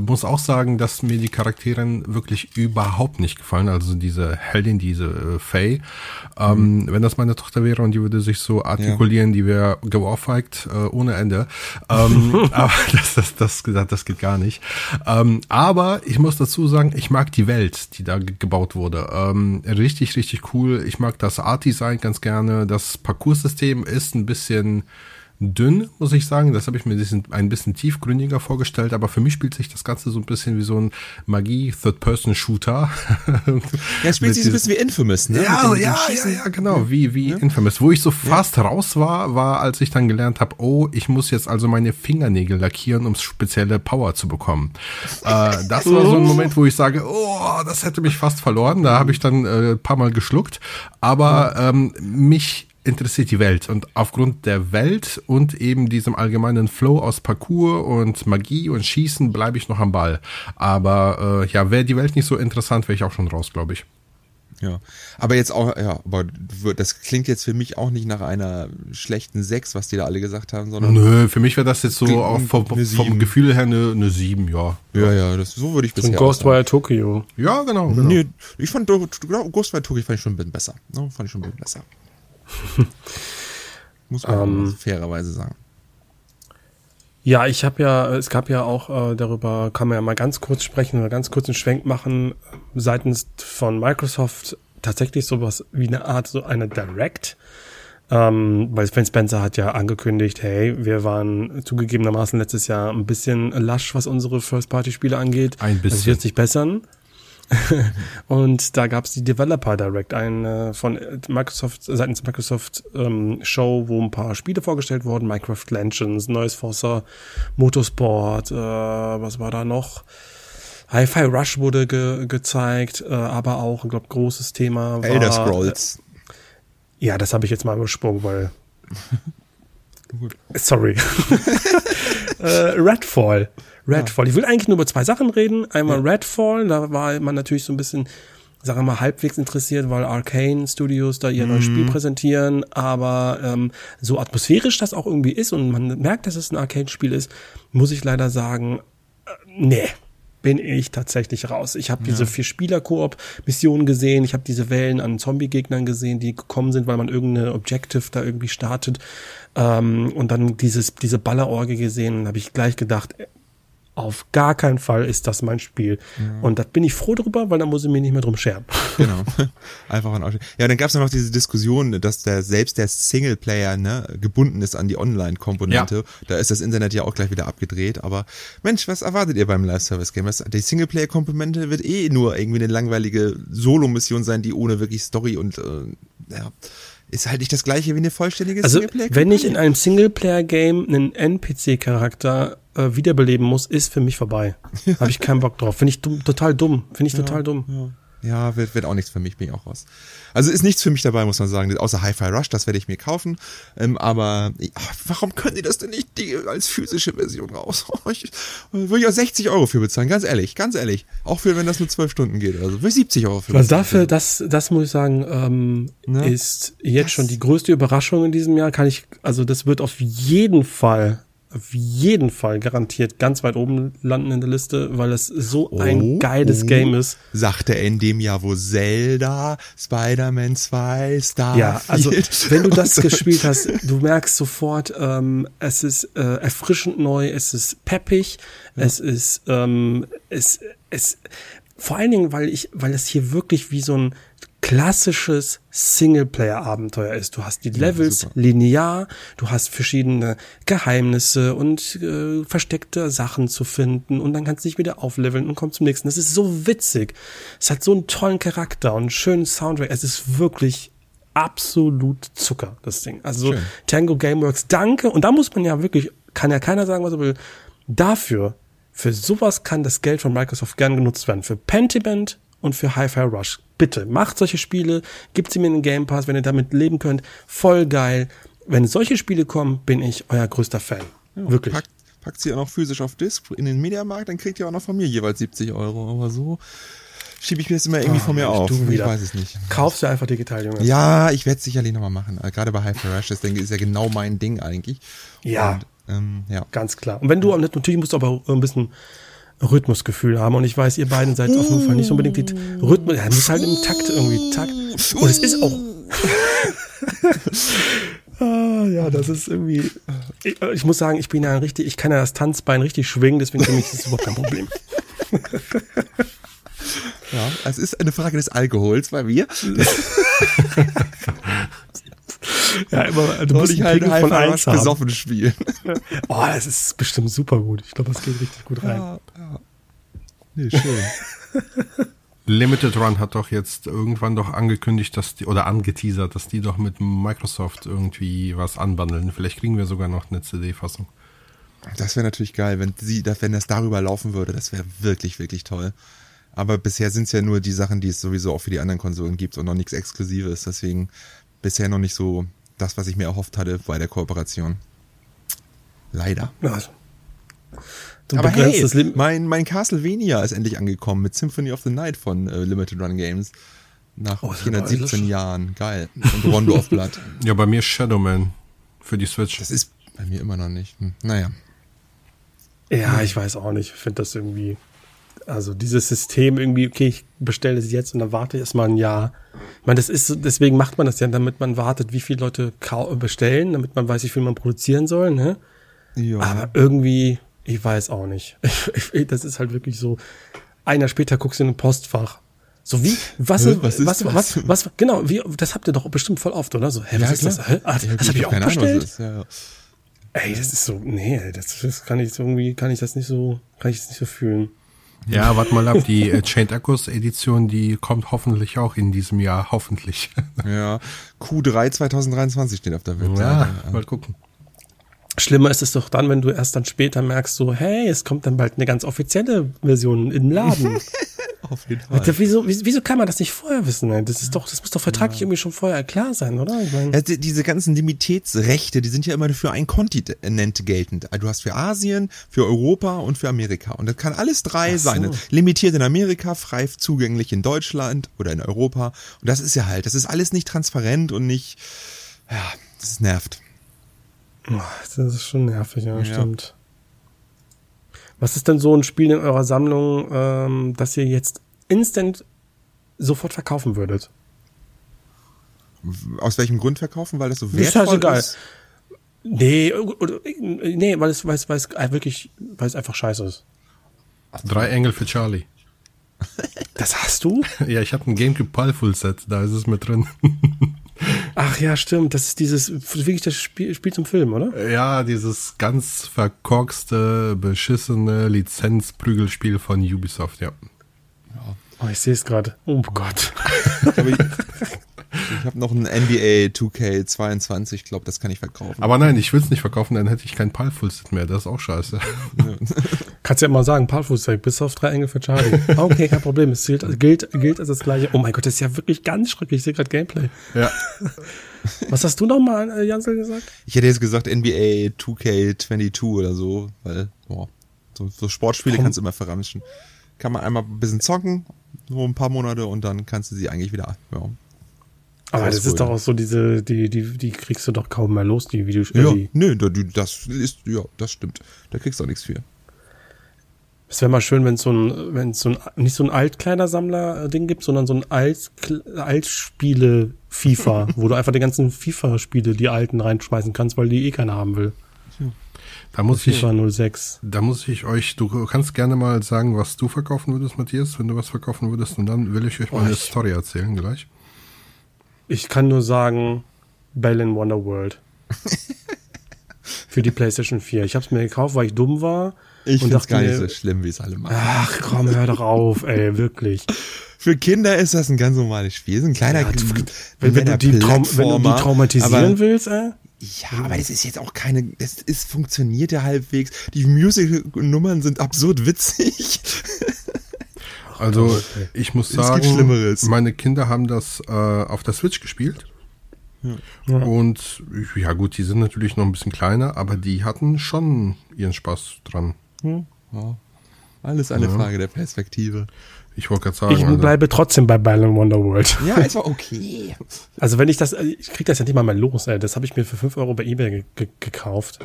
muss auch sagen, dass mir die Charaktere wirklich überhaupt nicht gefallen. Also diese Heldin, diese äh, Faye. Ähm, mhm. Wenn das meine Tochter wäre und die würde sich so artikulieren, ja. die wäre geohrfeigt äh, ohne Ende. Ähm, (laughs) aber das, das, das, das geht gar nicht. Ähm, aber ich muss dazu sagen, ich mag die Welt, die da gebaut wurde. Ähm, richtig, richtig cool. Ich mag das Art-Design ganz gerne. Das Parcours-System ist ein bisschen dünn, muss ich sagen. Das habe ich mir ein bisschen, ein bisschen tiefgründiger vorgestellt, aber für mich spielt sich das Ganze so ein bisschen wie so ein Magie-Third-Person-Shooter. (laughs) Ja, spielt sich so ein bisschen wie Infamous, ne? Ja, den, ja, ja, ja, genau, wie, wie ja. Infamous. Wo ich so fast ja. raus war, war, als ich dann gelernt habe, oh, ich muss jetzt also meine Fingernägel lackieren, um spezielle Power zu bekommen. äh, das war so ein (laughs) Moment, wo ich sage, oh, das hätte mich fast verloren. Da habe ich dann äh, ein paar Mal geschluckt. Aber ähm, mich interessiert die Welt. Und aufgrund der Welt und eben diesem allgemeinen Flow aus Parcours und Magie und Schießen bleibe ich noch am Ball. Aber äh, ja, wäre die Welt nicht so interessant, wäre ich auch schon raus, glaube ich. Ja, aber jetzt auch, ja, aber das klingt jetzt für mich auch nicht nach einer schlechten 6, was die da alle gesagt haben, sondern. Nö, für mich wäre das jetzt so auch vom, vom, Gefühl her eine, eine 7, ja. Ja, ja, das, so würde ich bisher Und Ghostwire Tokyo. Ja, genau. genau. Nee, ich fand Ghostwire Tokyo fand ich schon ein bisschen besser. No, fand ich schon ein bisschen besser. (laughs) Muss man ähm, fairerweise sagen. Ja, ich habe ja, es gab ja auch äh, darüber, kann man ja mal ganz kurz sprechen oder ganz kurz einen Schwenk machen, seitens von Microsoft tatsächlich sowas wie eine Art, so eine Direct. Ähm, weil Phil Spencer hat ja angekündigt, hey, wir waren zugegebenermaßen letztes Jahr ein bisschen lasch, was unsere First-Party-Spiele angeht. Ein bisschen. Das wird sich bessern. (laughs) und da gab es die Developer Direct, eine von Microsoft, seitens Microsoft ähm, Show, wo ein paar Spiele vorgestellt wurden, Minecraft Legends, Neues Forcer, Motorsport, äh, was war da noch? Hi-Fi Rush wurde ge gezeigt, äh, aber auch, ich glaube, großes Thema war... Elder Scrolls. Äh, ja, das habe ich jetzt mal übersprungen, weil... (laughs) Sorry. (laughs) äh, Redfall. Redfall. Ja. Ich will eigentlich nur über zwei Sachen reden. Einmal ja. Redfall, da war man natürlich so ein bisschen, sagen wir mal, halbwegs interessiert, weil Arcane Studios da ihr mhm. neues Spiel präsentieren. Aber ähm, so atmosphärisch das auch irgendwie ist und man merkt, dass es ein Arcane-Spiel ist, muss ich leider sagen, äh, nee bin ich tatsächlich raus. Ich habe ja. diese vier Spieler-Koop-Missionen gesehen, ich habe diese Wellen an Zombie-Gegnern gesehen, die gekommen sind, weil man irgendeine Objective da irgendwie startet ähm, und dann dieses diese Ballerorgie gesehen und habe ich gleich gedacht, auf gar keinen Fall ist das mein Spiel. Ja. Und da bin ich froh drüber, weil dann muss ich mich nicht mehr drum scheren. Genau. (laughs) Einfach ein Ausschnitt. Ja, dann gab es noch diese Diskussion, dass der selbst der Singleplayer ne, gebunden ist an die Online-Komponente. Ja. Da ist das Internet ja auch gleich wieder abgedreht. Aber Mensch, was erwartet ihr beim Live-Service-Game? Die Singleplayer-Komponente wird eh nur irgendwie eine langweilige Solo-Mission sein, die ohne wirklich Story und äh, ja, ist halt nicht das gleiche wie eine vollständige also, Singleplayer. -Komponente. Wenn ich in einem Singleplayer-Game einen NPC-Charakter äh, wiederbeleben muss, ist für mich vorbei. (laughs) Habe ich keinen Bock drauf. Finde ich dumm, total dumm. Finde ich total dumm. Ja. Ja, wird, wird auch nichts für mich, bin ich auch raus. Also ist nichts für mich dabei, muss man sagen, außer Hi-Fi Rush, das werde ich mir kaufen. Ähm, aber ja, warum können die das denn nicht die, als physische Version raus? (laughs) ich, würde ich auch 60 Euro für bezahlen, ganz ehrlich, ganz ehrlich. Auch für, wenn das nur 12 Stunden geht. Also würde ich 70 Euro für Also dafür, das, das muss ich sagen, ähm, Ne? ist jetzt Das- schon die größte Überraschung in diesem Jahr. Kann ich, also das wird auf jeden Fall, auf jeden Fall garantiert ganz weit oben landen in der Liste, weil es so ein geiles oh, Game ist. Sagte er in dem Jahr, wo Zelda, Spider-Man 2, Starfield. Ja, also (laughs) wenn du das gespielt hast, du merkst sofort, ähm, es ist äh, erfrischend neu, es ist peppig, es ist ähm, es es vor allen Dingen, weil ich, weil es hier wirklich wie so ein klassisches Singleplayer-Abenteuer ist. Du hast die Levels super. linear, du hast verschiedene Geheimnisse und äh, versteckte Sachen zu finden und dann kannst du dich wieder aufleveln und kommst zum nächsten. Das ist so witzig. Es hat so einen tollen Charakter und einen schönen Soundtrack. Es ist wirklich absolut Zucker, das Ding. Also Schön. Tango Gameworks, danke. Und da muss man ja wirklich, kann ja keiner sagen, was er will. Dafür, für sowas kann das Geld von Microsoft gern genutzt werden. Für Pentiment und für Hi-Fi Rush. Bitte, macht solche Spiele, gebt sie mir in den Game Pass, wenn ihr damit leben könnt. Voll geil. Wenn solche Spiele kommen, bin ich euer größter Fan. Wirklich. Packt, packt sie auch noch physisch auf Disc in den Mediamarkt, dann kriegt ihr auch noch von mir jeweils 70 Euro. Aber so schiebe ich mir das immer irgendwie von mir Mensch, auf. du Ich weiß es nicht. Kaufst du einfach digital, Junge. Ja, ich werde es sicherlich nochmal machen. Äh, Gerade bei Hi-Fi Rush, das denke ich, ist ja genau mein Ding eigentlich. Ja. Und, ähm, ja. Ganz klar. Und wenn du, natürlich musst du aber ein bisschen Rhythmusgefühl haben. Und ich weiß, ihr beiden seid auf jeden Fall nicht unbedingt die Rhythmus, ja, muss halt im Takt irgendwie, Takt. Und es ist auch. (laughs) ah, ja, das ist irgendwie, ich, ich muss sagen, ich bin ja ein richtig, ich kann ja das Tanzbein richtig schwingen, deswegen für mich ist das überhaupt kein Problem. (laughs) ja, es ist eine Frage des Alkohols bei mir. (laughs) (laughs) Ja, immer, du musst ich halt Pegel von eins haben. besoffen spielen. (laughs) Oh, das ist bestimmt super gut. Ich glaube, das geht richtig gut rein. ja, ja. Nee, schön. (laughs) Limited Run hat doch jetzt irgendwann doch angekündigt, dass die, oder angeteasert, dass die doch mit Microsoft irgendwie was anbandeln. Vielleicht kriegen wir sogar noch eine CD-Fassung. Das wäre natürlich geil, wenn sie, wenn das darüber laufen würde. Das wäre wirklich, wirklich toll. Aber bisher sind es ja nur die Sachen, die es sowieso auch für die anderen Konsolen gibt und noch nichts Exklusives. Deswegen bisher noch nicht so das, was ich mir erhofft hatte bei der Kooperation. Leider. Ja, also. Aber hey, mein, mein Castlevania ist endlich angekommen mit Symphony of the Night von äh, Limited Run Games. Nach Oh, das ist 417 aber- Jahren. Geil. Und Rondo of Blood. (laughs) Ja, bei mir Shadowman für die Switch. Das ist bei mir immer noch nicht. Hm. Naja. Ja, ich weiß auch nicht. Ich finde das irgendwie, also dieses System irgendwie, okay, ich bestelle es jetzt und dann warte ich erstmal ein Jahr. Ich meine, das ist, deswegen macht man das ja, damit man wartet, wie viele Leute bestellen, damit man weiß, wie viel man produzieren soll, ne? Ja. Aber irgendwie, ich weiß auch nicht. (laughs) Ich, ich, das ist halt wirklich so, ein Jahr später guckst du in ein Postfach. So wie, was, ist, was ist was, das? was, was, genau, wie, das habt ihr doch bestimmt voll oft, oder? So, hä, was ist das? Hä? Ah, Ja, das habe ich hab auch was bestellt. ist. Ja, ja. Ey, das ist so, nee, das, das kann ich so irgendwie, kann ich das nicht so, kann ich das nicht so fühlen. Ja, warte mal ab. Die äh, Chained Echoes Edition, die kommt hoffentlich auch in diesem Jahr. Hoffentlich. Ja, Q3 2023 steht auf der Webseite. ja, mal gucken. Schlimmer ist es doch dann, wenn du erst dann später merkst, so, hey, es kommt dann bald eine ganz offizielle Version im Laden. (laughs) Auf jeden Fall. wieso, wieso, wieso kann man das nicht vorher wissen? Das ist doch, das muss doch vertraglich irgendwie schon vorher klar sein, oder? Ich mein, Ja, die- diese ganzen Limitätsrechte, die sind ja immer für ein Kontinent geltend. Du hast für Asien, für Europa und für Amerika. Und das kann alles drei so. sein. Limitiert in Amerika, frei zugänglich in Deutschland oder in Europa. Und das ist ja halt, das ist alles nicht transparent und nicht, ja, das nervt. Das ist schon nervig, ja, stimmt. Was ist denn so ein Spiel in eurer Sammlung, ähm, das ihr jetzt instant sofort verkaufen würdet? Aus welchem Grund verkaufen? Weil das so Ist wertvoll scheißegal. ist? Nee, oder, nee, weil es, weil es, weil es wirklich, weil es einfach scheiße ist. Drei Engel für Charlie. Das hast du? (laughs) Ja, ich habe ein GameCube Pal Full Set, da ist es mit drin. (laughs) Ach ja, stimmt. Das ist dieses, wirklich das Spiel, Spiel zum Film, oder? Ja, dieses ganz verkorkste, beschissene Lizenzprügelspiel von Ubisoft, ja. Oh, ich sehe es gerade. Oh Gott. (laughs) Aber ich, Ich habe noch ein NBA 2K22, ich glaube, das kann ich verkaufen. Aber nein, ich will es nicht verkaufen, dann hätte ich kein Palfullset mehr. Das ist auch scheiße. (laughs) Kannst ja immer sagen, Palfußzeug, bis auf drei Engel für Charlie. Okay, kein Problem. Es gilt, gilt, gilt als das gleiche. Oh mein Gott, das ist ja wirklich ganz schrecklich. Ich sehe gerade Gameplay. Ja. (laughs) Was hast du nochmal, äh, Jansel, gesagt? Ich hätte jetzt gesagt NBA 2K22 oder so, weil, boah, so, so Sportspiele Komm. kannst du immer verramschen. Kann man einmal ein bisschen zocken, so ein paar Monate und dann kannst du sie eigentlich wieder, ja. Aber das Rausholen. ist doch auch so diese, die, die, die kriegst du doch kaum mehr los, die Videospiele. Ja, die- nö, da- du- das ist, ja, das stimmt. Da kriegst du auch nichts für. Es wäre mal schön, wenn es so ein, wenn es so ein, nicht so ein Altkleidersammler-Ding gibt, sondern so ein Alt, Altspiele-FIFA, (laughs) wo du einfach die ganzen FIFA-Spiele, die alten, reinschmeißen kannst, weil die eh keiner haben will. Da muss ich, FIFA 06. da muss ich euch, du kannst gerne mal sagen, was du verkaufen würdest, Matthias, wenn du was verkaufen würdest, und dann will ich euch mal Oh, eine ich- Story erzählen gleich. Ich kann nur sagen, Bell in Wonderworld. (laughs) Für die PlayStation 4. Ich habe es mir gekauft, weil ich dumm war. Ich und finde es gar nicht mir, so schlimm, wie es alle machen. Ach komm, hör doch auf, ey, wirklich. (laughs) Für Kinder ist das ein ganz normales Spiel. So ein kleiner, Ja, Wenn, wenn, du die Traum, wenn du die traumatisieren aber, willst, ey. Ja, aber das ist jetzt auch keine, das ist, funktioniert ja halbwegs. Die Musical-Nummern sind absurd witzig. (laughs) Also, ich muss sagen, meine Kinder haben das äh, auf der Switch gespielt. Und ja gut, die sind natürlich noch ein bisschen kleiner, aber die hatten schon ihren Spaß dran. Ja. Alles eine Frage der Perspektive. Ich wollte gerade sagen, Ich also, bleibe trotzdem bei Bell in Wonderworld. Ja, es war okay. (laughs) Also wenn ich das, ich krieg das ja nicht mal mehr los, ey. Das habe ich mir für 5 Euro bei Ebay ge ge gekauft.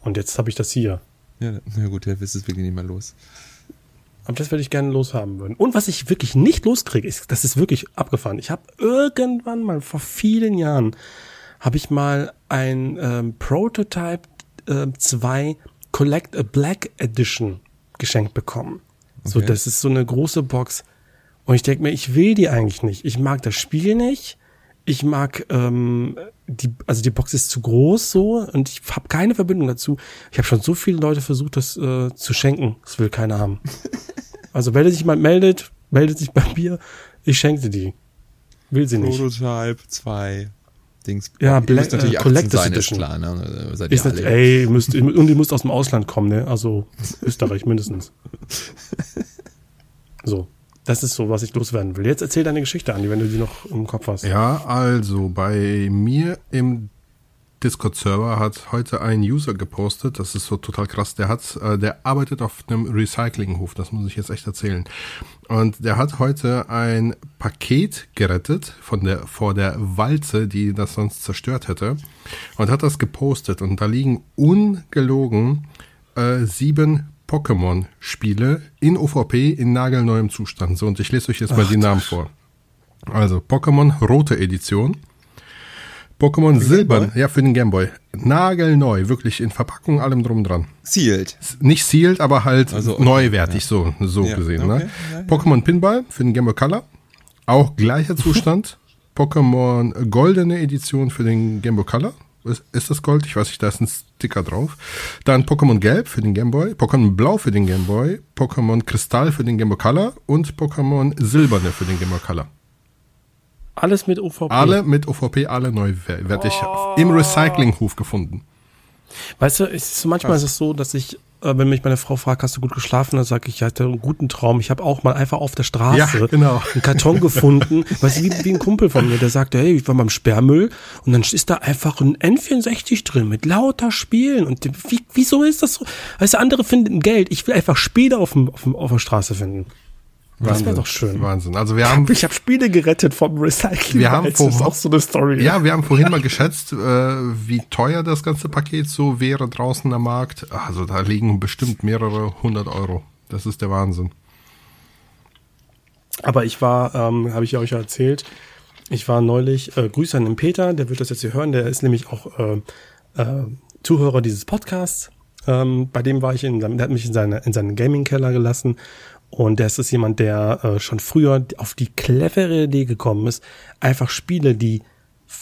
Und jetzt habe ich das hier. Ja, na gut, jetzt ist es wirklich nicht mehr los. Aber das würde ich gerne loshaben würden. Und was ich wirklich nicht loskriege, ist, das ist wirklich abgefahren. Ich habe irgendwann mal vor vielen Jahren habe ich mal ein ähm, Prototype ähm, 2 Collect a Black Edition geschenkt bekommen. So, Okay. das ist so eine große Box. Und ich denke mir, ich will die eigentlich nicht. Ich mag das Spiel nicht. Ich mag ähm, die, also die Box ist zu groß so und ich habe keine Verbindung dazu. Ich habe schon so viele Leute versucht, das äh, zu schenken. Das will keiner haben. (laughs) Also wenn sich jemand meldet, meldet sich bei mir. Ich schenke die. Will sie nicht. Prototype 2 Dings. Ja, Ihr Black- müsst äh, 18 Collectors sein, ist Edition. klar, ne? Seid Ist ihr nicht, alle. ey, ihr müsst, und die muss aus dem Ausland kommen, ne? Also Österreich mindestens. (laughs) So. Das ist so, was ich loswerden will. Jetzt erzähl deine Geschichte, Andi, wenn du die noch im Kopf hast. Ja, also bei mir im Discord-Server hat heute ein User gepostet, das ist so total krass, der hat, äh, der arbeitet auf einem Recyclinghof, das muss ich jetzt echt erzählen. Und der hat heute ein Paket gerettet von der, vor der Walze, die das sonst zerstört hätte. Und hat das gepostet und da liegen ungelogen äh, sieben Pokémon-Spiele in OVP in nagelneuem Zustand. So, und ich lese euch jetzt mal die Namen vor. Also Pokémon rote Edition. Pokémon Silbern, ja, für den Gameboy. Nagelneu, wirklich in Verpackung, allem drum dran. Sealed. Nicht sealed, aber halt Also, okay, neuwertig, so, so Ja, gesehen. okay, ne? ja, ja. Pokémon Pinball für den Gameboy Color. Auch gleicher (laughs) Zustand. Pokémon goldene Edition für den Gameboy Color. Ist, ist das Gold? Ich weiß nicht, da ist ein Sticker drauf. Dann Pokémon Gelb für den Gameboy, Pokémon Blau für den Gameboy, Pokémon Kristall für den Gameboy Color und Pokémon Silberne für den Gameboy Color. Alles mit OVP. Alle mit OVP, alle neuwertig im Recyclinghof gefunden. Weißt du, ist, so manchmal ist es so, dass ich, äh, wenn mich meine Frau fragt, hast du gut geschlafen, dann sage ich, ich hatte einen guten Traum. Ich habe auch mal einfach auf der Straße Ja, genau. einen Karton gefunden, (laughs) weißt du, wie, wie ein Kumpel von mir, der sagte, hey, ich war beim Sperrmüll und dann ist da einfach ein N64 drin mit lauter Spielen und wie, wieso ist das so? Weißt du, andere finden Geld, ich will einfach Spiele auf, dem, auf, dem, auf der Straße finden. Das wäre doch schön. Wahnsinn. Also wir haben (laughs) Ich habe Spiele gerettet vom Recycling. Wir haben das ist vor- auch so eine Story. Ja, wir haben vorhin mal geschätzt, äh, wie teuer das ganze Paket so wäre draußen am Markt. Also da liegen bestimmt mehrere hundert Euro. Das ist der Wahnsinn. Aber ich war, ähm, habe ich euch ja erzählt, ich war neulich, äh, Grüße an den Peter, der wird das jetzt hier hören, der ist nämlich auch äh, äh, Zuhörer dieses Podcasts. Ähm, bei dem war ich in seinem, der hat mich in, seine, in seinen Gaming-Keller gelassen und der ist das jemand, der äh, schon früher auf die clevere Idee gekommen ist, einfach Spiele, die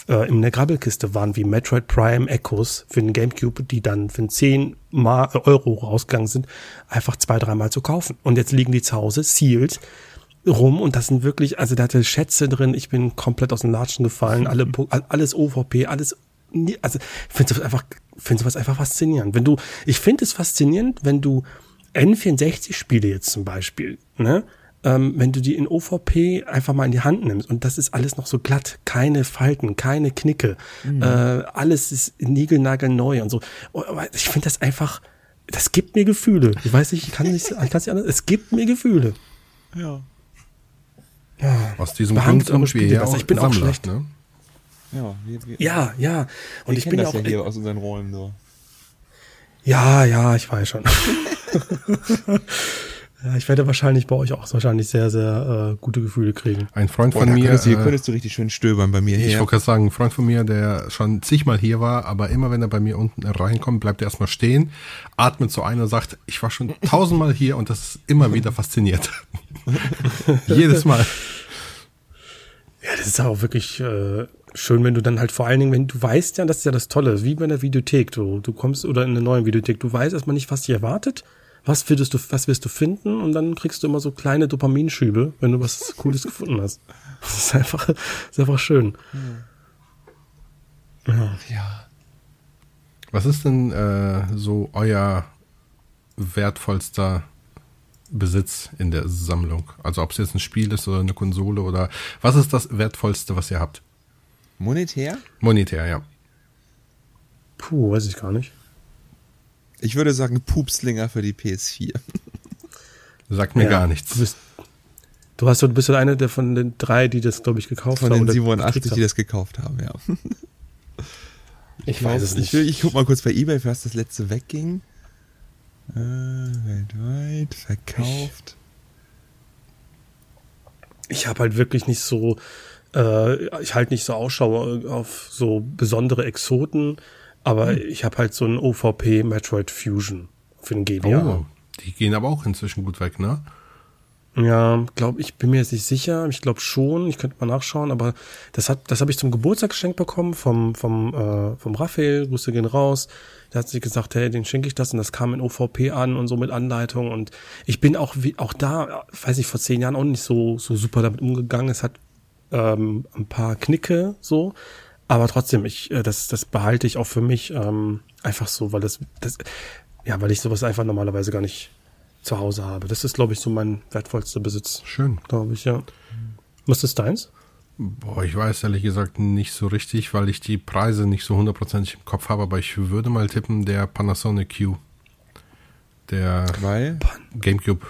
äh, in der Grabbelkiste waren, wie Metroid Prime Echoes für den Gamecube, die dann für 10 Mal, Euro rausgegangen sind, einfach zwei, dreimal zu kaufen. Und jetzt liegen die zu Hause, sealed, rum und das sind wirklich, also da hatte Schätze drin, ich bin komplett aus den Latschen gefallen, alle, (laughs) alles OVP, alles, also ich finde sowas einfach, finde sowas einfach faszinierend. Wenn du, ich finde es faszinierend, wenn du N64-Spiele jetzt zum Beispiel, ne, ähm, wenn du die in OVP einfach mal in die Hand nimmst und das ist alles noch so glatt, keine Falten, keine Knicke, mhm. äh, alles ist niegelnagelneu und so. Oh, ich finde das einfach, das gibt mir Gefühle. Ich weiß nicht, ich kann nicht, ich kann nicht anders, es gibt mir Gefühle. Ja. Ja, Aus diesem Grund wir ja auch Ich bin Sammler, auch schlecht. Ne? Ja, wir, wir, ja, ja. Und ich bin das ja auch ja hier aus unseren Räumen nur. Ja, ja, ich weiß schon. (laughs) (laughs) ja, ich werde wahrscheinlich bei euch auch wahrscheinlich sehr, sehr äh, gute Gefühle kriegen. Ein Freund von mir. Könntest du, hier äh, könntest du richtig schön stöbern bei mir. Ich wollte gerade sagen, ein Freund von mir, der schon zigmal hier war, aber immer wenn er bei mir unten reinkommt, bleibt er erstmal stehen, atmet so ein und sagt, ich war schon tausendmal hier und das ist immer wieder fasziniert. (laughs) Jedes Mal. Ja, das ist auch wirklich äh, schön, wenn du dann halt vor allen Dingen, wenn du weißt ja, das ist ja das Tolle, wie bei einer Videothek, du, du kommst oder in einer neuen Videothek, du weißt erstmal nicht, was dich erwartet, was würdest du, was wirst du finden und dann kriegst du immer so kleine Dopaminschübe, wenn du was (laughs) Cooles gefunden hast. Das ist einfach, das ist einfach schön. Ja. ja. Was ist denn äh, so euer wertvollster Besitz in der Sammlung? Also ob es jetzt ein Spiel ist oder eine Konsole oder was ist das wertvollste, was ihr habt? Monetär? Monetär, ja. Puh, weiß ich gar nicht. Ich würde sagen Pupslinger für die PS4. Sagt mir ja, gar nichts. Du bist, du hast, du bist ja einer der von den drei, die das, glaube ich, gekauft von haben. Von den 87, die das gekauft haben, ja. (laughs) Ich, ich weiß es nicht. Ich, ich guck mal kurz bei Ebay, für was das letzte wegging. Äh, weltweit, verkauft. Ich, ich habe halt wirklich nicht so äh, ich halt nicht so Ausschau auf so besondere Exoten, aber hm. ich habe halt so ein OVP Metroid Fusion für den GBA. Oh, die gehen aber auch inzwischen gut weg, ne? Ja, glaube ich, bin mir jetzt nicht sicher. Ich glaube schon. Ich könnte mal nachschauen, aber das hat, das habe ich zum Geburtstag geschenkt bekommen vom vom äh, vom Raphael. Grüße gehen raus. Der hat sich gesagt, hey, den schenke ich das und das kam in OVP an und so mit Anleitung und ich bin auch wie auch da, weiß ich vor zehn Jahren auch nicht so so super damit umgegangen. Es hat ähm, ein paar Knicke so, aber trotzdem, ich, äh, das, das behalte ich auch für mich ähm, einfach so, weil das, das, ja, weil ich sowas einfach normalerweise gar nicht zu Hause habe. Das ist, glaube ich, so mein wertvollster Besitz. Schön. Glaube ich, ja. Was ist deins? Boah, ich weiß ehrlich gesagt nicht so richtig, weil ich die Preise nicht so hundertprozentig im Kopf habe, aber ich würde mal tippen, der Panasonic Q. Der weil? Gamecube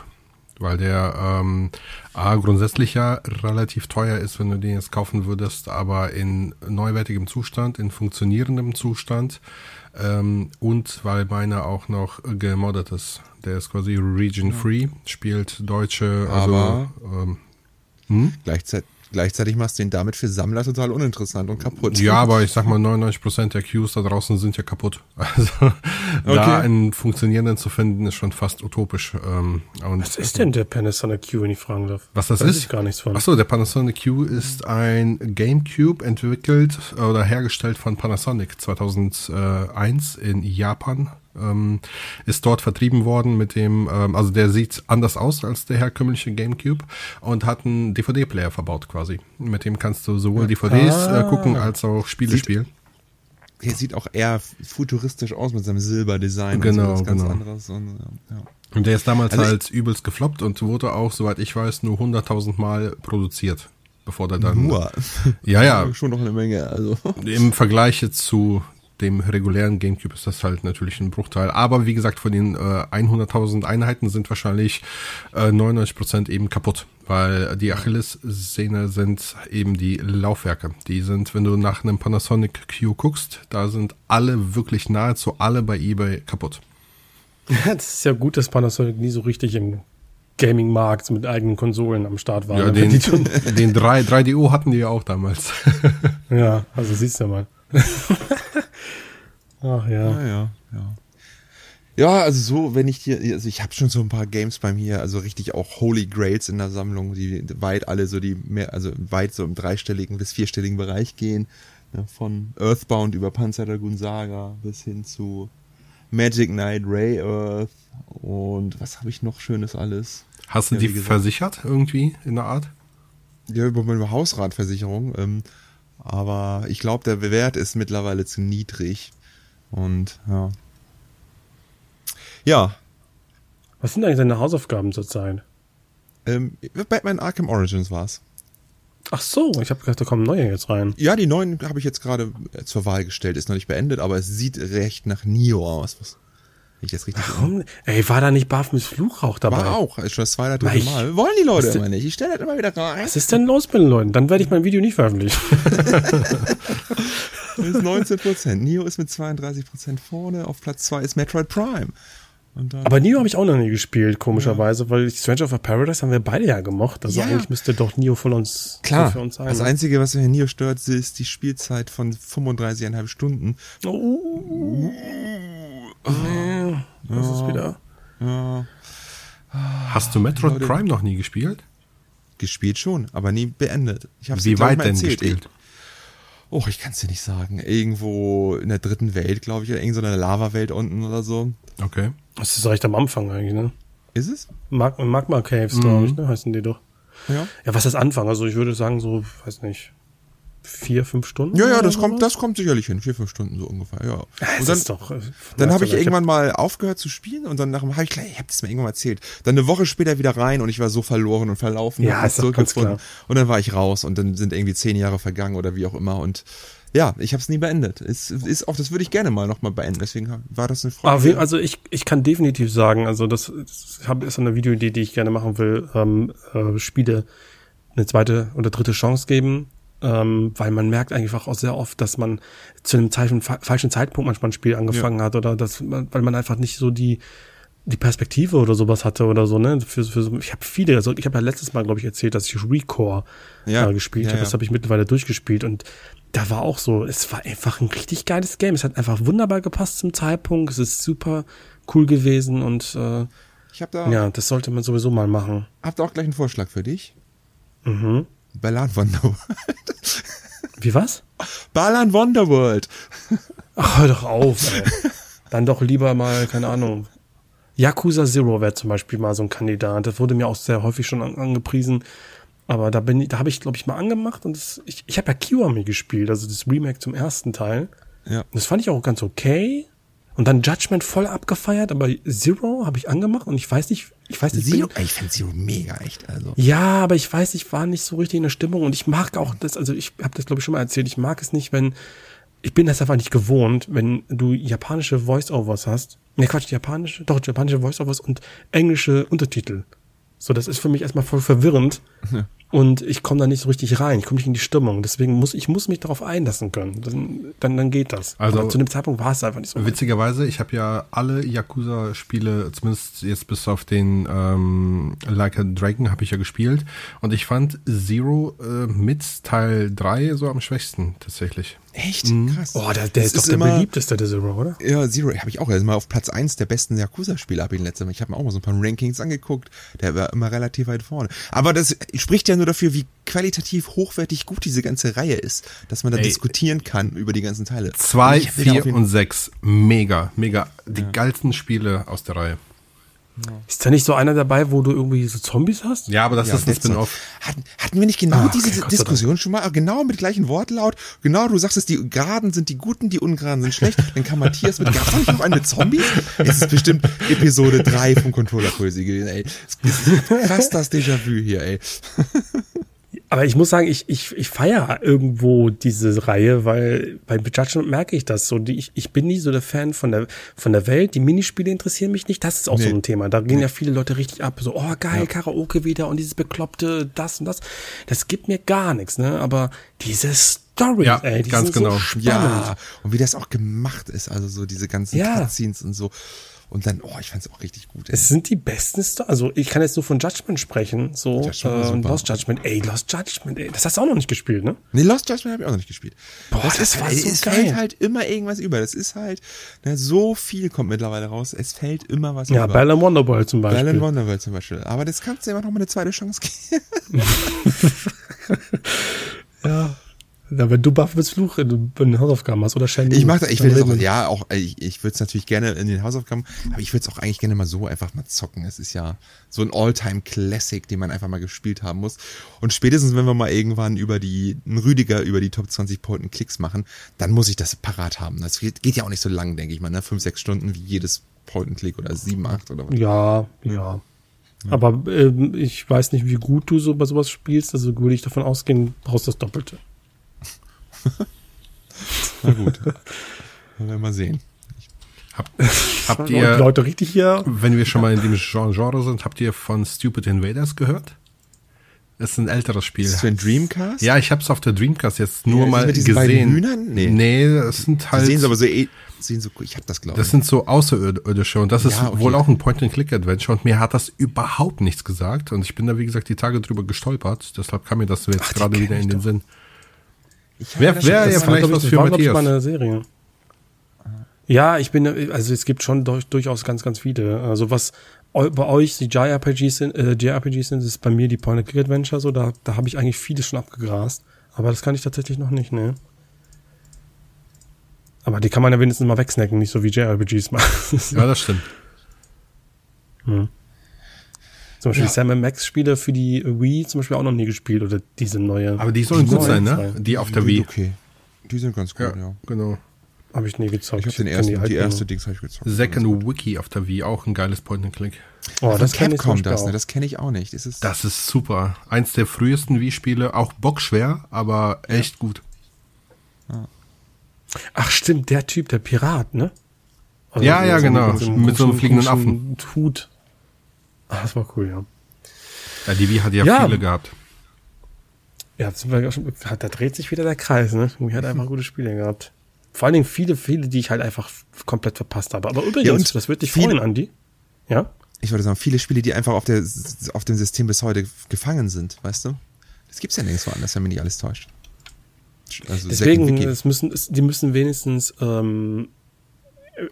weil der ähm, A, grundsätzlich ja relativ teuer ist, wenn du den jetzt kaufen würdest, aber in neuwertigem Zustand, in funktionierendem Zustand ähm, und weil meiner auch noch gemoddet ist. Der ist quasi region-free, spielt deutsche, also aber ähm, hm? gleichzeitig Gleichzeitig machst du ihn damit für Sammler total uninteressant und kaputt. Ja, (laughs) aber ich sag mal, 99% der Queues da draußen sind ja kaputt. (laughs) Also okay. da einen funktionierenden zu finden, ist schon fast utopisch. Ähm, und was ist denn der Panasonic Q, wenn ich fragen darf? Was das Weiß ist? Ich gar nichts von. Achso, der Panasonic Q ist ein GameCube entwickelt oder hergestellt von Panasonic 2001 in Japan ähm, ist dort vertrieben worden mit dem, ähm, also der sieht anders aus als der herkömmliche GameCube und hat einen DVD-Player verbaut quasi. Mit dem kannst du sowohl DVDs äh, ah. äh, gucken als auch Spiele sieht, spielen. Der sieht auch eher futuristisch aus mit seinem Silberdesign. Genau, so, ganz genau. Anderes und, ja. und der ist damals also halt übelst gefloppt und wurde auch, soweit ich weiß, nur 100.000 Mal produziert bevor der dann. Nur. Ja, ja. (laughs) Schon noch eine Menge, also. Im Vergleich jetzt zu dem regulären GameCube ist das halt natürlich ein Bruchteil. Aber wie gesagt, von den äh, 100.000 Einheiten sind wahrscheinlich äh, 99% eben kaputt, weil die Achillessehne sind eben die Laufwerke. Die sind, wenn du nach einem Panasonic Q guckst, da sind alle, wirklich nahezu alle bei eBay kaputt. Ja, (laughs) das ist ja gut, dass Panasonic nie so richtig im Gaming-Markt mit eigenen Konsolen am Start war. Ja, den, (laughs) (laughs) den 3, 3DO hatten die ja auch damals. ja, also siehst du mal. Ach ja. Ja, ja, ja. Ja, also so, wenn ich dir, also ich habe schon so ein paar Games bei mir, also richtig auch Holy Grails in der Sammlung, die weit alle so die mehr, also weit so im dreistelligen bis vierstelligen Bereich gehen. Ne, von Earthbound über Panzer Dragoon Saga bis hin zu Magic Knight, Ray Earth und was habe ich noch Schönes alles? Hast du Ja, die versichert irgendwie in der Art? Ja, über meine Hausratversicherung. Ähm, aber ich glaube, der Wert ist mittlerweile zu niedrig. Und ja. Ja, Was sind eigentlich deine Hausaufgaben zurzeit? ähm, Batman Arkham Origins war's. Ach so, ich habe gedacht, da kommen neue jetzt rein. Ja, die neuen habe ich jetzt gerade äh, zur Wahl gestellt. Ist noch nicht beendet, aber es sieht recht nach Neo aus. Was, ich das richtig Warum? Ey, war da nicht Baphomes Fluchrauch dabei? War auch, ist schon das zweite, dritte Weich. Mal. Wollen die Leute immer nicht. Ich stelle das immer wieder rein. Was ist denn los mit den Leuten? Dann werde ich mein Video nicht veröffentlichen. (laughs) Das ist 19 Prozent. Neo ist mit 32 Prozent vorne. Auf Platz zwei ist Metroid Prime. Und dann, Aber Neo habe ich auch noch nie gespielt, komischerweise, weil Stranger of Paradise haben wir beide ja gemocht. Also Ja. eigentlich müsste doch Neo von uns klar, für uns sein. das ne? Einzige, was mich an Neo stört, ist die Spielzeit von 35,5 Stunden. Oh. Nee, das ist wieder. Ja, Hast du Metroid Leute. Prime noch nie gespielt? gespielt schon, aber nie beendet. Ich hab's Wie weit denn erzählt. gespielt? Oh, ich kann's dir nicht sagen. Irgendwo in der dritten Welt, glaube ich, oder irgend so eine Lava-Welt unten oder so. Okay. Das ist recht am Anfang eigentlich, ne? Ist es? Mag Magma Caves, glaube ich, ne? Heißen die doch. Ja. Ja, was ist Anfang? Also ich würde sagen, so, weiß nicht, vier, fünf Stunden? Ja, ja, das kommt, das kommt sicherlich hin. Vier, fünf Stunden so ungefähr, ja. Es Und dann, ist doch, äh, Dann habe ich irgendwann mal aufgehört zu spielen und dann nach habe ich gleich, ich habe das mir irgendwann mal erzählt. Dann eine Woche später wieder rein und ich war so verloren und verlaufen Ja, mich ist zurückgefunden. Und dann war ich raus und dann sind irgendwie zehn Jahre vergangen oder wie auch immer und ja, ich habe es nie beendet. Es ist auch, das würde ich gerne mal noch mal beenden. Deswegen war das eine Frage. wir- also ich, ich kann definitiv sagen, also das, das ist eine Videoidee, die ich gerne machen will, ähm, äh, Spiele eine zweite oder dritte Chance geben, ähm, weil man merkt einfach auch sehr oft, dass man zu einem Zeichen, fa falschen Zeitpunkt manchmal ein Spiel angefangen hat oder dass man, weil man einfach nicht so die die Perspektive oder sowas hatte oder so, ne? Für, für so, ich habe viele, also ich habe ja letztes Mal, glaube ich, erzählt, dass ich Recore Ja, äh, gespielt ja, habe. ja. Das habe ich mittlerweile durchgespielt und da war auch so, es war einfach ein richtig geiles Game. Es hat einfach wunderbar gepasst zum Zeitpunkt. Es ist super cool gewesen und äh, ich habe da, ja, das sollte man sowieso mal machen. hab da auch gleich einen Vorschlag für dich. Mhm. Balan Wonderworld. Wie was? Balan Wonderworld. Ach, hör doch auf, ey. Dann doch lieber mal, keine Ahnung. Yakuza Zero wäre zum Beispiel mal so ein Kandidat. Das wurde mir auch sehr häufig schon an, angepriesen. Aber da bin ich, da habe ich, glaube ich, mal angemacht und das, ich, ich habe ja Kiwami gespielt, also das Remake zum ersten Teil. Ja. Und das fand ich auch ganz okay. Und dann Judgment voll abgefeiert, aber Zero habe ich angemacht und ich weiß nicht, ich weiß nicht, Zero, ich finde Zero mega echt. Also. ja, aber ich weiß, ich war nicht so richtig in der Stimmung und ich mag auch das, also ich habe das glaube ich schon mal erzählt, ich mag es nicht, wenn, ich bin das einfach nicht gewohnt, wenn du japanische Voice-Overs hast. Ne, Quatsch, japanische, doch, japanische Voice-Overs und englische Untertitel. So, das ist für mich erstmal voll verwirrend und ich komme da nicht so richtig rein, ich komme nicht in die Stimmung. Deswegen muss ich muss mich darauf einlassen können. Dann, dann, dann geht das. Also- aber zu dem Zeitpunkt war es einfach nicht so. Witzigerweise, ich habe ja alle Yakuza-Spiele, zumindest jetzt bis auf den ähm, Like a Dragon, habe ich ja gespielt. Und ich fand Zero äh, mit Teil 3 so am schwächsten tatsächlich. Echt? Krass. Oh, der, der Das ist doch der immer- beliebteste, der Zero, oder? Ja, Zero habe ich auch. Er ist mal auf Platz eins der besten Yakuza-Spiele ab ihn letztes Mal. Ich habe mir auch mal so ein paar Rankings angeguckt. Der war immer relativ weit vorne. Aber das spricht ja nur dafür, wie qualitativ hochwertig gut diese ganze Reihe ist, dass man da Ey. diskutieren kann über die ganzen Teile. Zwei, Ich will da auf vier jeden- und sechs. Mega, mega. Die geilsten Spiele aus der Reihe. Ist da nicht so einer dabei, wo du irgendwie so Zombies hast? Ja, aber das Ja, ist ein Dead Zone. Spin-off. Hatten, hatten wir nicht genau Ah, okay, diese Gott. Diskussion schon mal? Ah, Genau mit gleichem Wortlaut. Genau, du sagst es, die Geraden sind die Guten, die Ungeraden sind schlecht. Dann kann Matthias mit, gab's nicht noch einen mit Zombies? Es ist bestimmt Episode 3 von Controller-Poesie gewesen, ey. Krass das Déjà-vu hier, ey. Aber ich muss sagen, ich, ich, ich feiere irgendwo diese Reihe, weil bei Judgment merke ich das so. Die, ich, ich bin nie so der Fan von der, von der Welt. Die Minispiele interessieren mich nicht. Das ist auch so Nee. ein Thema. Da gehen ja viele Leute richtig ab. So, oh geil, Karaoke wieder und dieses bekloppte, das und das. Das gibt mir gar nichts, ne? Aber diese Story, Ja, ey, die ganz genau. so. Ja, und wie das auch gemacht ist, also so diese ganzen Ja. Cutscenes und so. Und dann, oh, ich fand's auch richtig gut. Ey. Es sind die besten Story. Also ich kann jetzt nur von Judgment sprechen. So, Judgment äh. Lost Judgment. Ey, Lost Judgment, ey. Das hast du auch noch nicht gespielt, ne? Nee, Lost Judgment habe ich auch noch nicht gespielt. Boah, das war ey, so Es geil. fällt halt immer irgendwas über. Das ist halt, ne, so viel kommt mittlerweile raus. Es fällt immer was Ja, über. Bell Wonderboy zum Beispiel. Balan Wonderworld zum Beispiel. Aber das kannst du immer noch mal eine zweite Chance geben. (laughs) (laughs) Ja. Ja, wenn du Buff willst, Fluch in den Hausaufgaben hast oder Shenmue. Ich mach das, ich will das auch, ja, auch, äh, ich, ich würde es natürlich gerne in den Hausaufgaben, aber ich würde es auch eigentlich gerne mal so einfach mal zocken. Es ist ja so ein All-Time-Classic, den man einfach mal gespielt haben muss. Und spätestens, wenn wir mal irgendwann über die, einen Rüdiger über die Top 20 Point Klicks machen, dann muss ich das parat haben. Das geht, geht ja auch nicht so lang, denke ich mal, ne? Fünf, sechs Stunden wie jedes Point Click oder sieben, acht oder was. Ja, ja. Aber ähm, ich weiß nicht, wie gut du so bei sowas spielst. Also würde ich davon ausgehen, brauchst das Doppelte. (laughs) Na gut. Wollen wir mal sehen. Hab, (laughs) habt Und ihr, Leute richtig hier. wenn wir schon mal in dem Gen- Genre sind, habt ihr von Stupid Invaders gehört? Das ist ein älteres Spiel. Ist das für ein Dreamcast? Ja, ich hab's auf der Dreamcast jetzt nur Ja, mal mit beiden gesehen. Hühnern? Nee. Nee, das sind Die halt. sehen sie aber so, eh- sehen so, ich hab das glaube ich. Das sind so Außerirdische und das ist Ja, okay. wohl auch ein Point-and-Click-Adventure und mir hat das überhaupt nichts gesagt und ich bin da wie gesagt die Tage drüber gestolpert, deshalb kam mir das jetzt Ach, gerade wieder in den doch. Sinn. Ich wer- das ja, vielleicht was für war, glaub ich, Matthias. mal eine Serie. Ja, ich bin, also es gibt schon durch, durchaus ganz, ganz viele. Also was bei euch die JRPGs sind, äh, JRPGs sind, ist bei mir die Point-and-Click-Adventure so, da, da habe ich eigentlich vieles schon abgegrast. Aber das kann ich tatsächlich noch nicht, ne? Aber die kann man ja wenigstens mal wegsnacken, nicht so wie JRPGs machen. Ja, das stimmt. Zum Beispiel Ja. die Sam Max-Spiele für die Wii zum Beispiel auch noch nie gespielt oder diese neue. Aber die sollen Die gut sein, ne? zwei. Die auf der Die Wii. Okay. Die sind ganz gut, Ja, ja. genau. Habe ich nie gezockt. Ich habe den ersten, die, alten erste. Dings habe ich gezockt. Second Wiki auf der Wii, auch ein geiles Point-and-Click. Oh, das das kenn ich zum Capcom das, ne? Das kenne ich auch nicht. Das ist, Das ist super. Eins der frühesten Wii-Spiele, auch bockschwer, aber echt gut. Ach stimmt, der Typ, der Pirat, ne? Also Ja, ja, genau. Mit so einem fliegenden komischen Hut. Ah, das war cool, ja. Ja, die Wii hat ja, Ja. viele gehabt. Ja, sind wir schon, da dreht sich wieder der Kreis, ne? Irgendwie hat einfach gute Spiele gehabt. Vor allen Dingen viele, viele, die ich halt einfach komplett verpasst habe. Aber übrigens, Ja, und das wird dich viele- freuen, Andi. Ja? ich würde sagen, viele Spiele, die einfach auf, der, auf dem System bis heute gefangen sind, weißt du? Das gibt's ja nirgendwo anders, wenn mich nicht alles täuscht. Also Deswegen, es müssen, es, die müssen wenigstens ähm,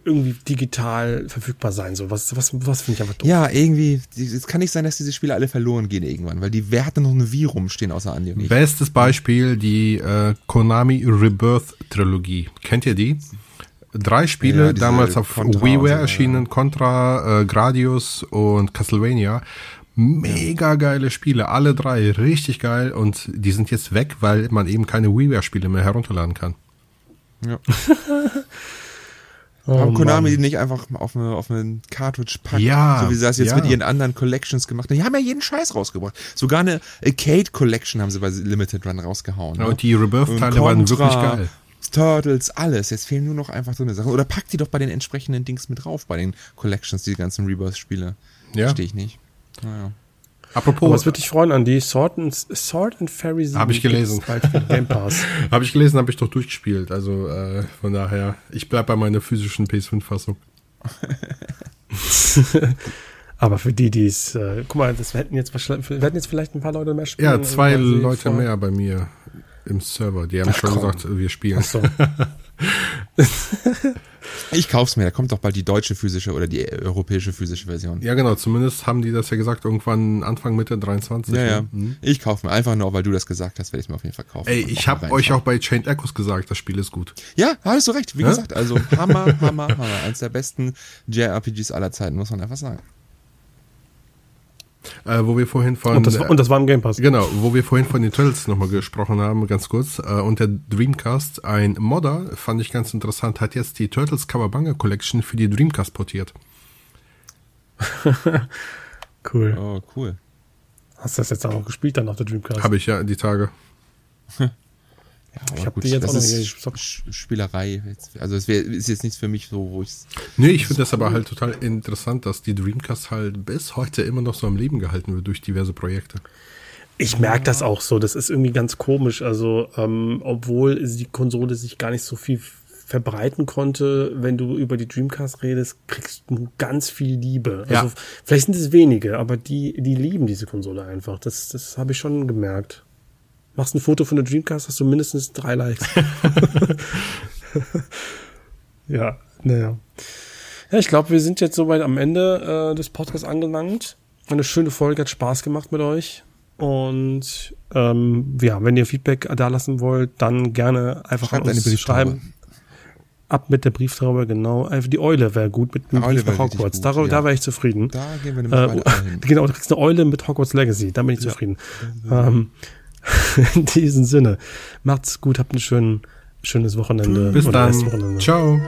irgendwie digital verfügbar sein. So, was, was, was finde ich einfach doof. Ja, irgendwie, es kann nicht sein, dass diese Spiele alle verloren gehen irgendwann, weil die, wer hat denn noch eine Wii rumstehen außer Andi und ich? Bestes Beispiel, die äh, Konami Rebirth Trilogie. Kennt ihr die? Drei Spiele, Ja, damals auf WiiWare so, ja. erschienen, Contra, äh, Gradius und Castlevania. Mega geile Spiele, alle drei, richtig geil und die sind jetzt weg, weil man eben keine WiiWare-Spiele mehr herunterladen kann. Ja. (laughs) Oh, Warum Konami Mann. die nicht einfach auf, eine, auf einen Cartridge packt, Ja, so wie sie das jetzt ja. mit ihren anderen Collections gemacht haben. Die haben ja jeden Scheiß rausgebracht. Sogar eine Arcade Collection haben sie bei Limited Run rausgehauen. Ja, ne? und die Rebirth-Teile waren wirklich geil. Turtles, alles. Jetzt fehlen nur noch einfach so eine Sache. Oder pack die doch bei den entsprechenden Dings mit drauf, bei den Collections, die ganzen Rebirth-Spiele. Ja. Verstehe ich nicht. Naja. Apropos, Aber es wird dich freuen, Andi. Sword and, Sword and Fairy 7 (laughs) Hab ich gelesen. bald für Game Pass. habe ich gelesen, habe ich doch durchgespielt. Also äh, von daher, ich bleib bei meiner physischen PS5-Fassung. (laughs) Aber für die, die es, äh, guck mal, das hätten jetzt, wir hätten jetzt vielleicht ein paar Leute mehr spielen. Ja, zwei Leute mehr bei mir im Server. Die haben Ach, schon komm. gesagt, wir spielen. Ach so. (laughs) Ich kauf's mir. Da kommt doch bald die deutsche physische oder die europäische physische Version. Ja, genau. Zumindest haben die das ja gesagt, irgendwann Anfang Mitte 23. Ja, ja. ne? Mhm. Ich kauf mir. Einfach nur, weil du das gesagt hast, werde ich mir auf jeden Fall kaufen. Ey, ich habe euch auch bei Chained Echoes gesagt, das Spiel ist gut. Ja, hattest du recht. Wie Ja? gesagt, also Hammer, Hammer, Hammer. Eins der besten JRPGs aller Zeiten, muss man einfach sagen. Äh, wo wir vorhin von Und das, und das war im Game Pass. Genau, wo wir vorhin von den Turtles nochmal gesprochen haben, ganz kurz. Äh, und der Dreamcast, ein Modder, fand ich ganz interessant, hat jetzt die Turtles Kawabanga Collection für die Dreamcast portiert. (laughs) Cool. Oh, cool. Hast du das jetzt auch noch gespielt dann auf der Dreamcast? Habe ich ja die Tage. (laughs) Ja, Ich hab gut, die jetzt das auch noch. Sch- Spielerei. Also es wär, ist jetzt nichts für mich so, wo ich Nee, ich finde das aber halt total interessant, dass die Dreamcast halt bis heute immer noch so am Leben gehalten wird durch diverse Projekte. Ich merke das auch so. Das ist irgendwie ganz komisch. Also, ähm, obwohl die Konsole sich gar nicht so viel verbreiten konnte, wenn du über die Dreamcast redest, kriegst du ganz viel Liebe. Ja. Also, vielleicht sind es wenige, aber die, die lieben diese Konsole einfach. Das, das habe ich schon gemerkt. Machst ein Foto von der Dreamcast, hast du mindestens drei Likes. (laughs) ja, naja. Ja, ich glaube, wir sind jetzt soweit am Ende äh, des Podcasts angelangt. Eine schöne Folge, hat Spaß gemacht mit euch. Und ähm, ja, wenn ihr Feedback da lassen wollt, dann gerne einfach Schreibt an uns schreiben. Ab mit der Brieftaube, genau. Einfach die Eule wäre gut mit dem Brief nach Hogwarts. gut, da, ja. da wäre ich zufrieden. Da gehen wir nämlich Äh, (laughs) genau, du kriegst eine Eule mit Hogwarts Legacy. Da bin ich zufrieden. Ähm, (laughs) in diesem Sinne, macht's gut, habt ein schön, schönes Wochenende. Bis dann. Restwochenende. Ciao.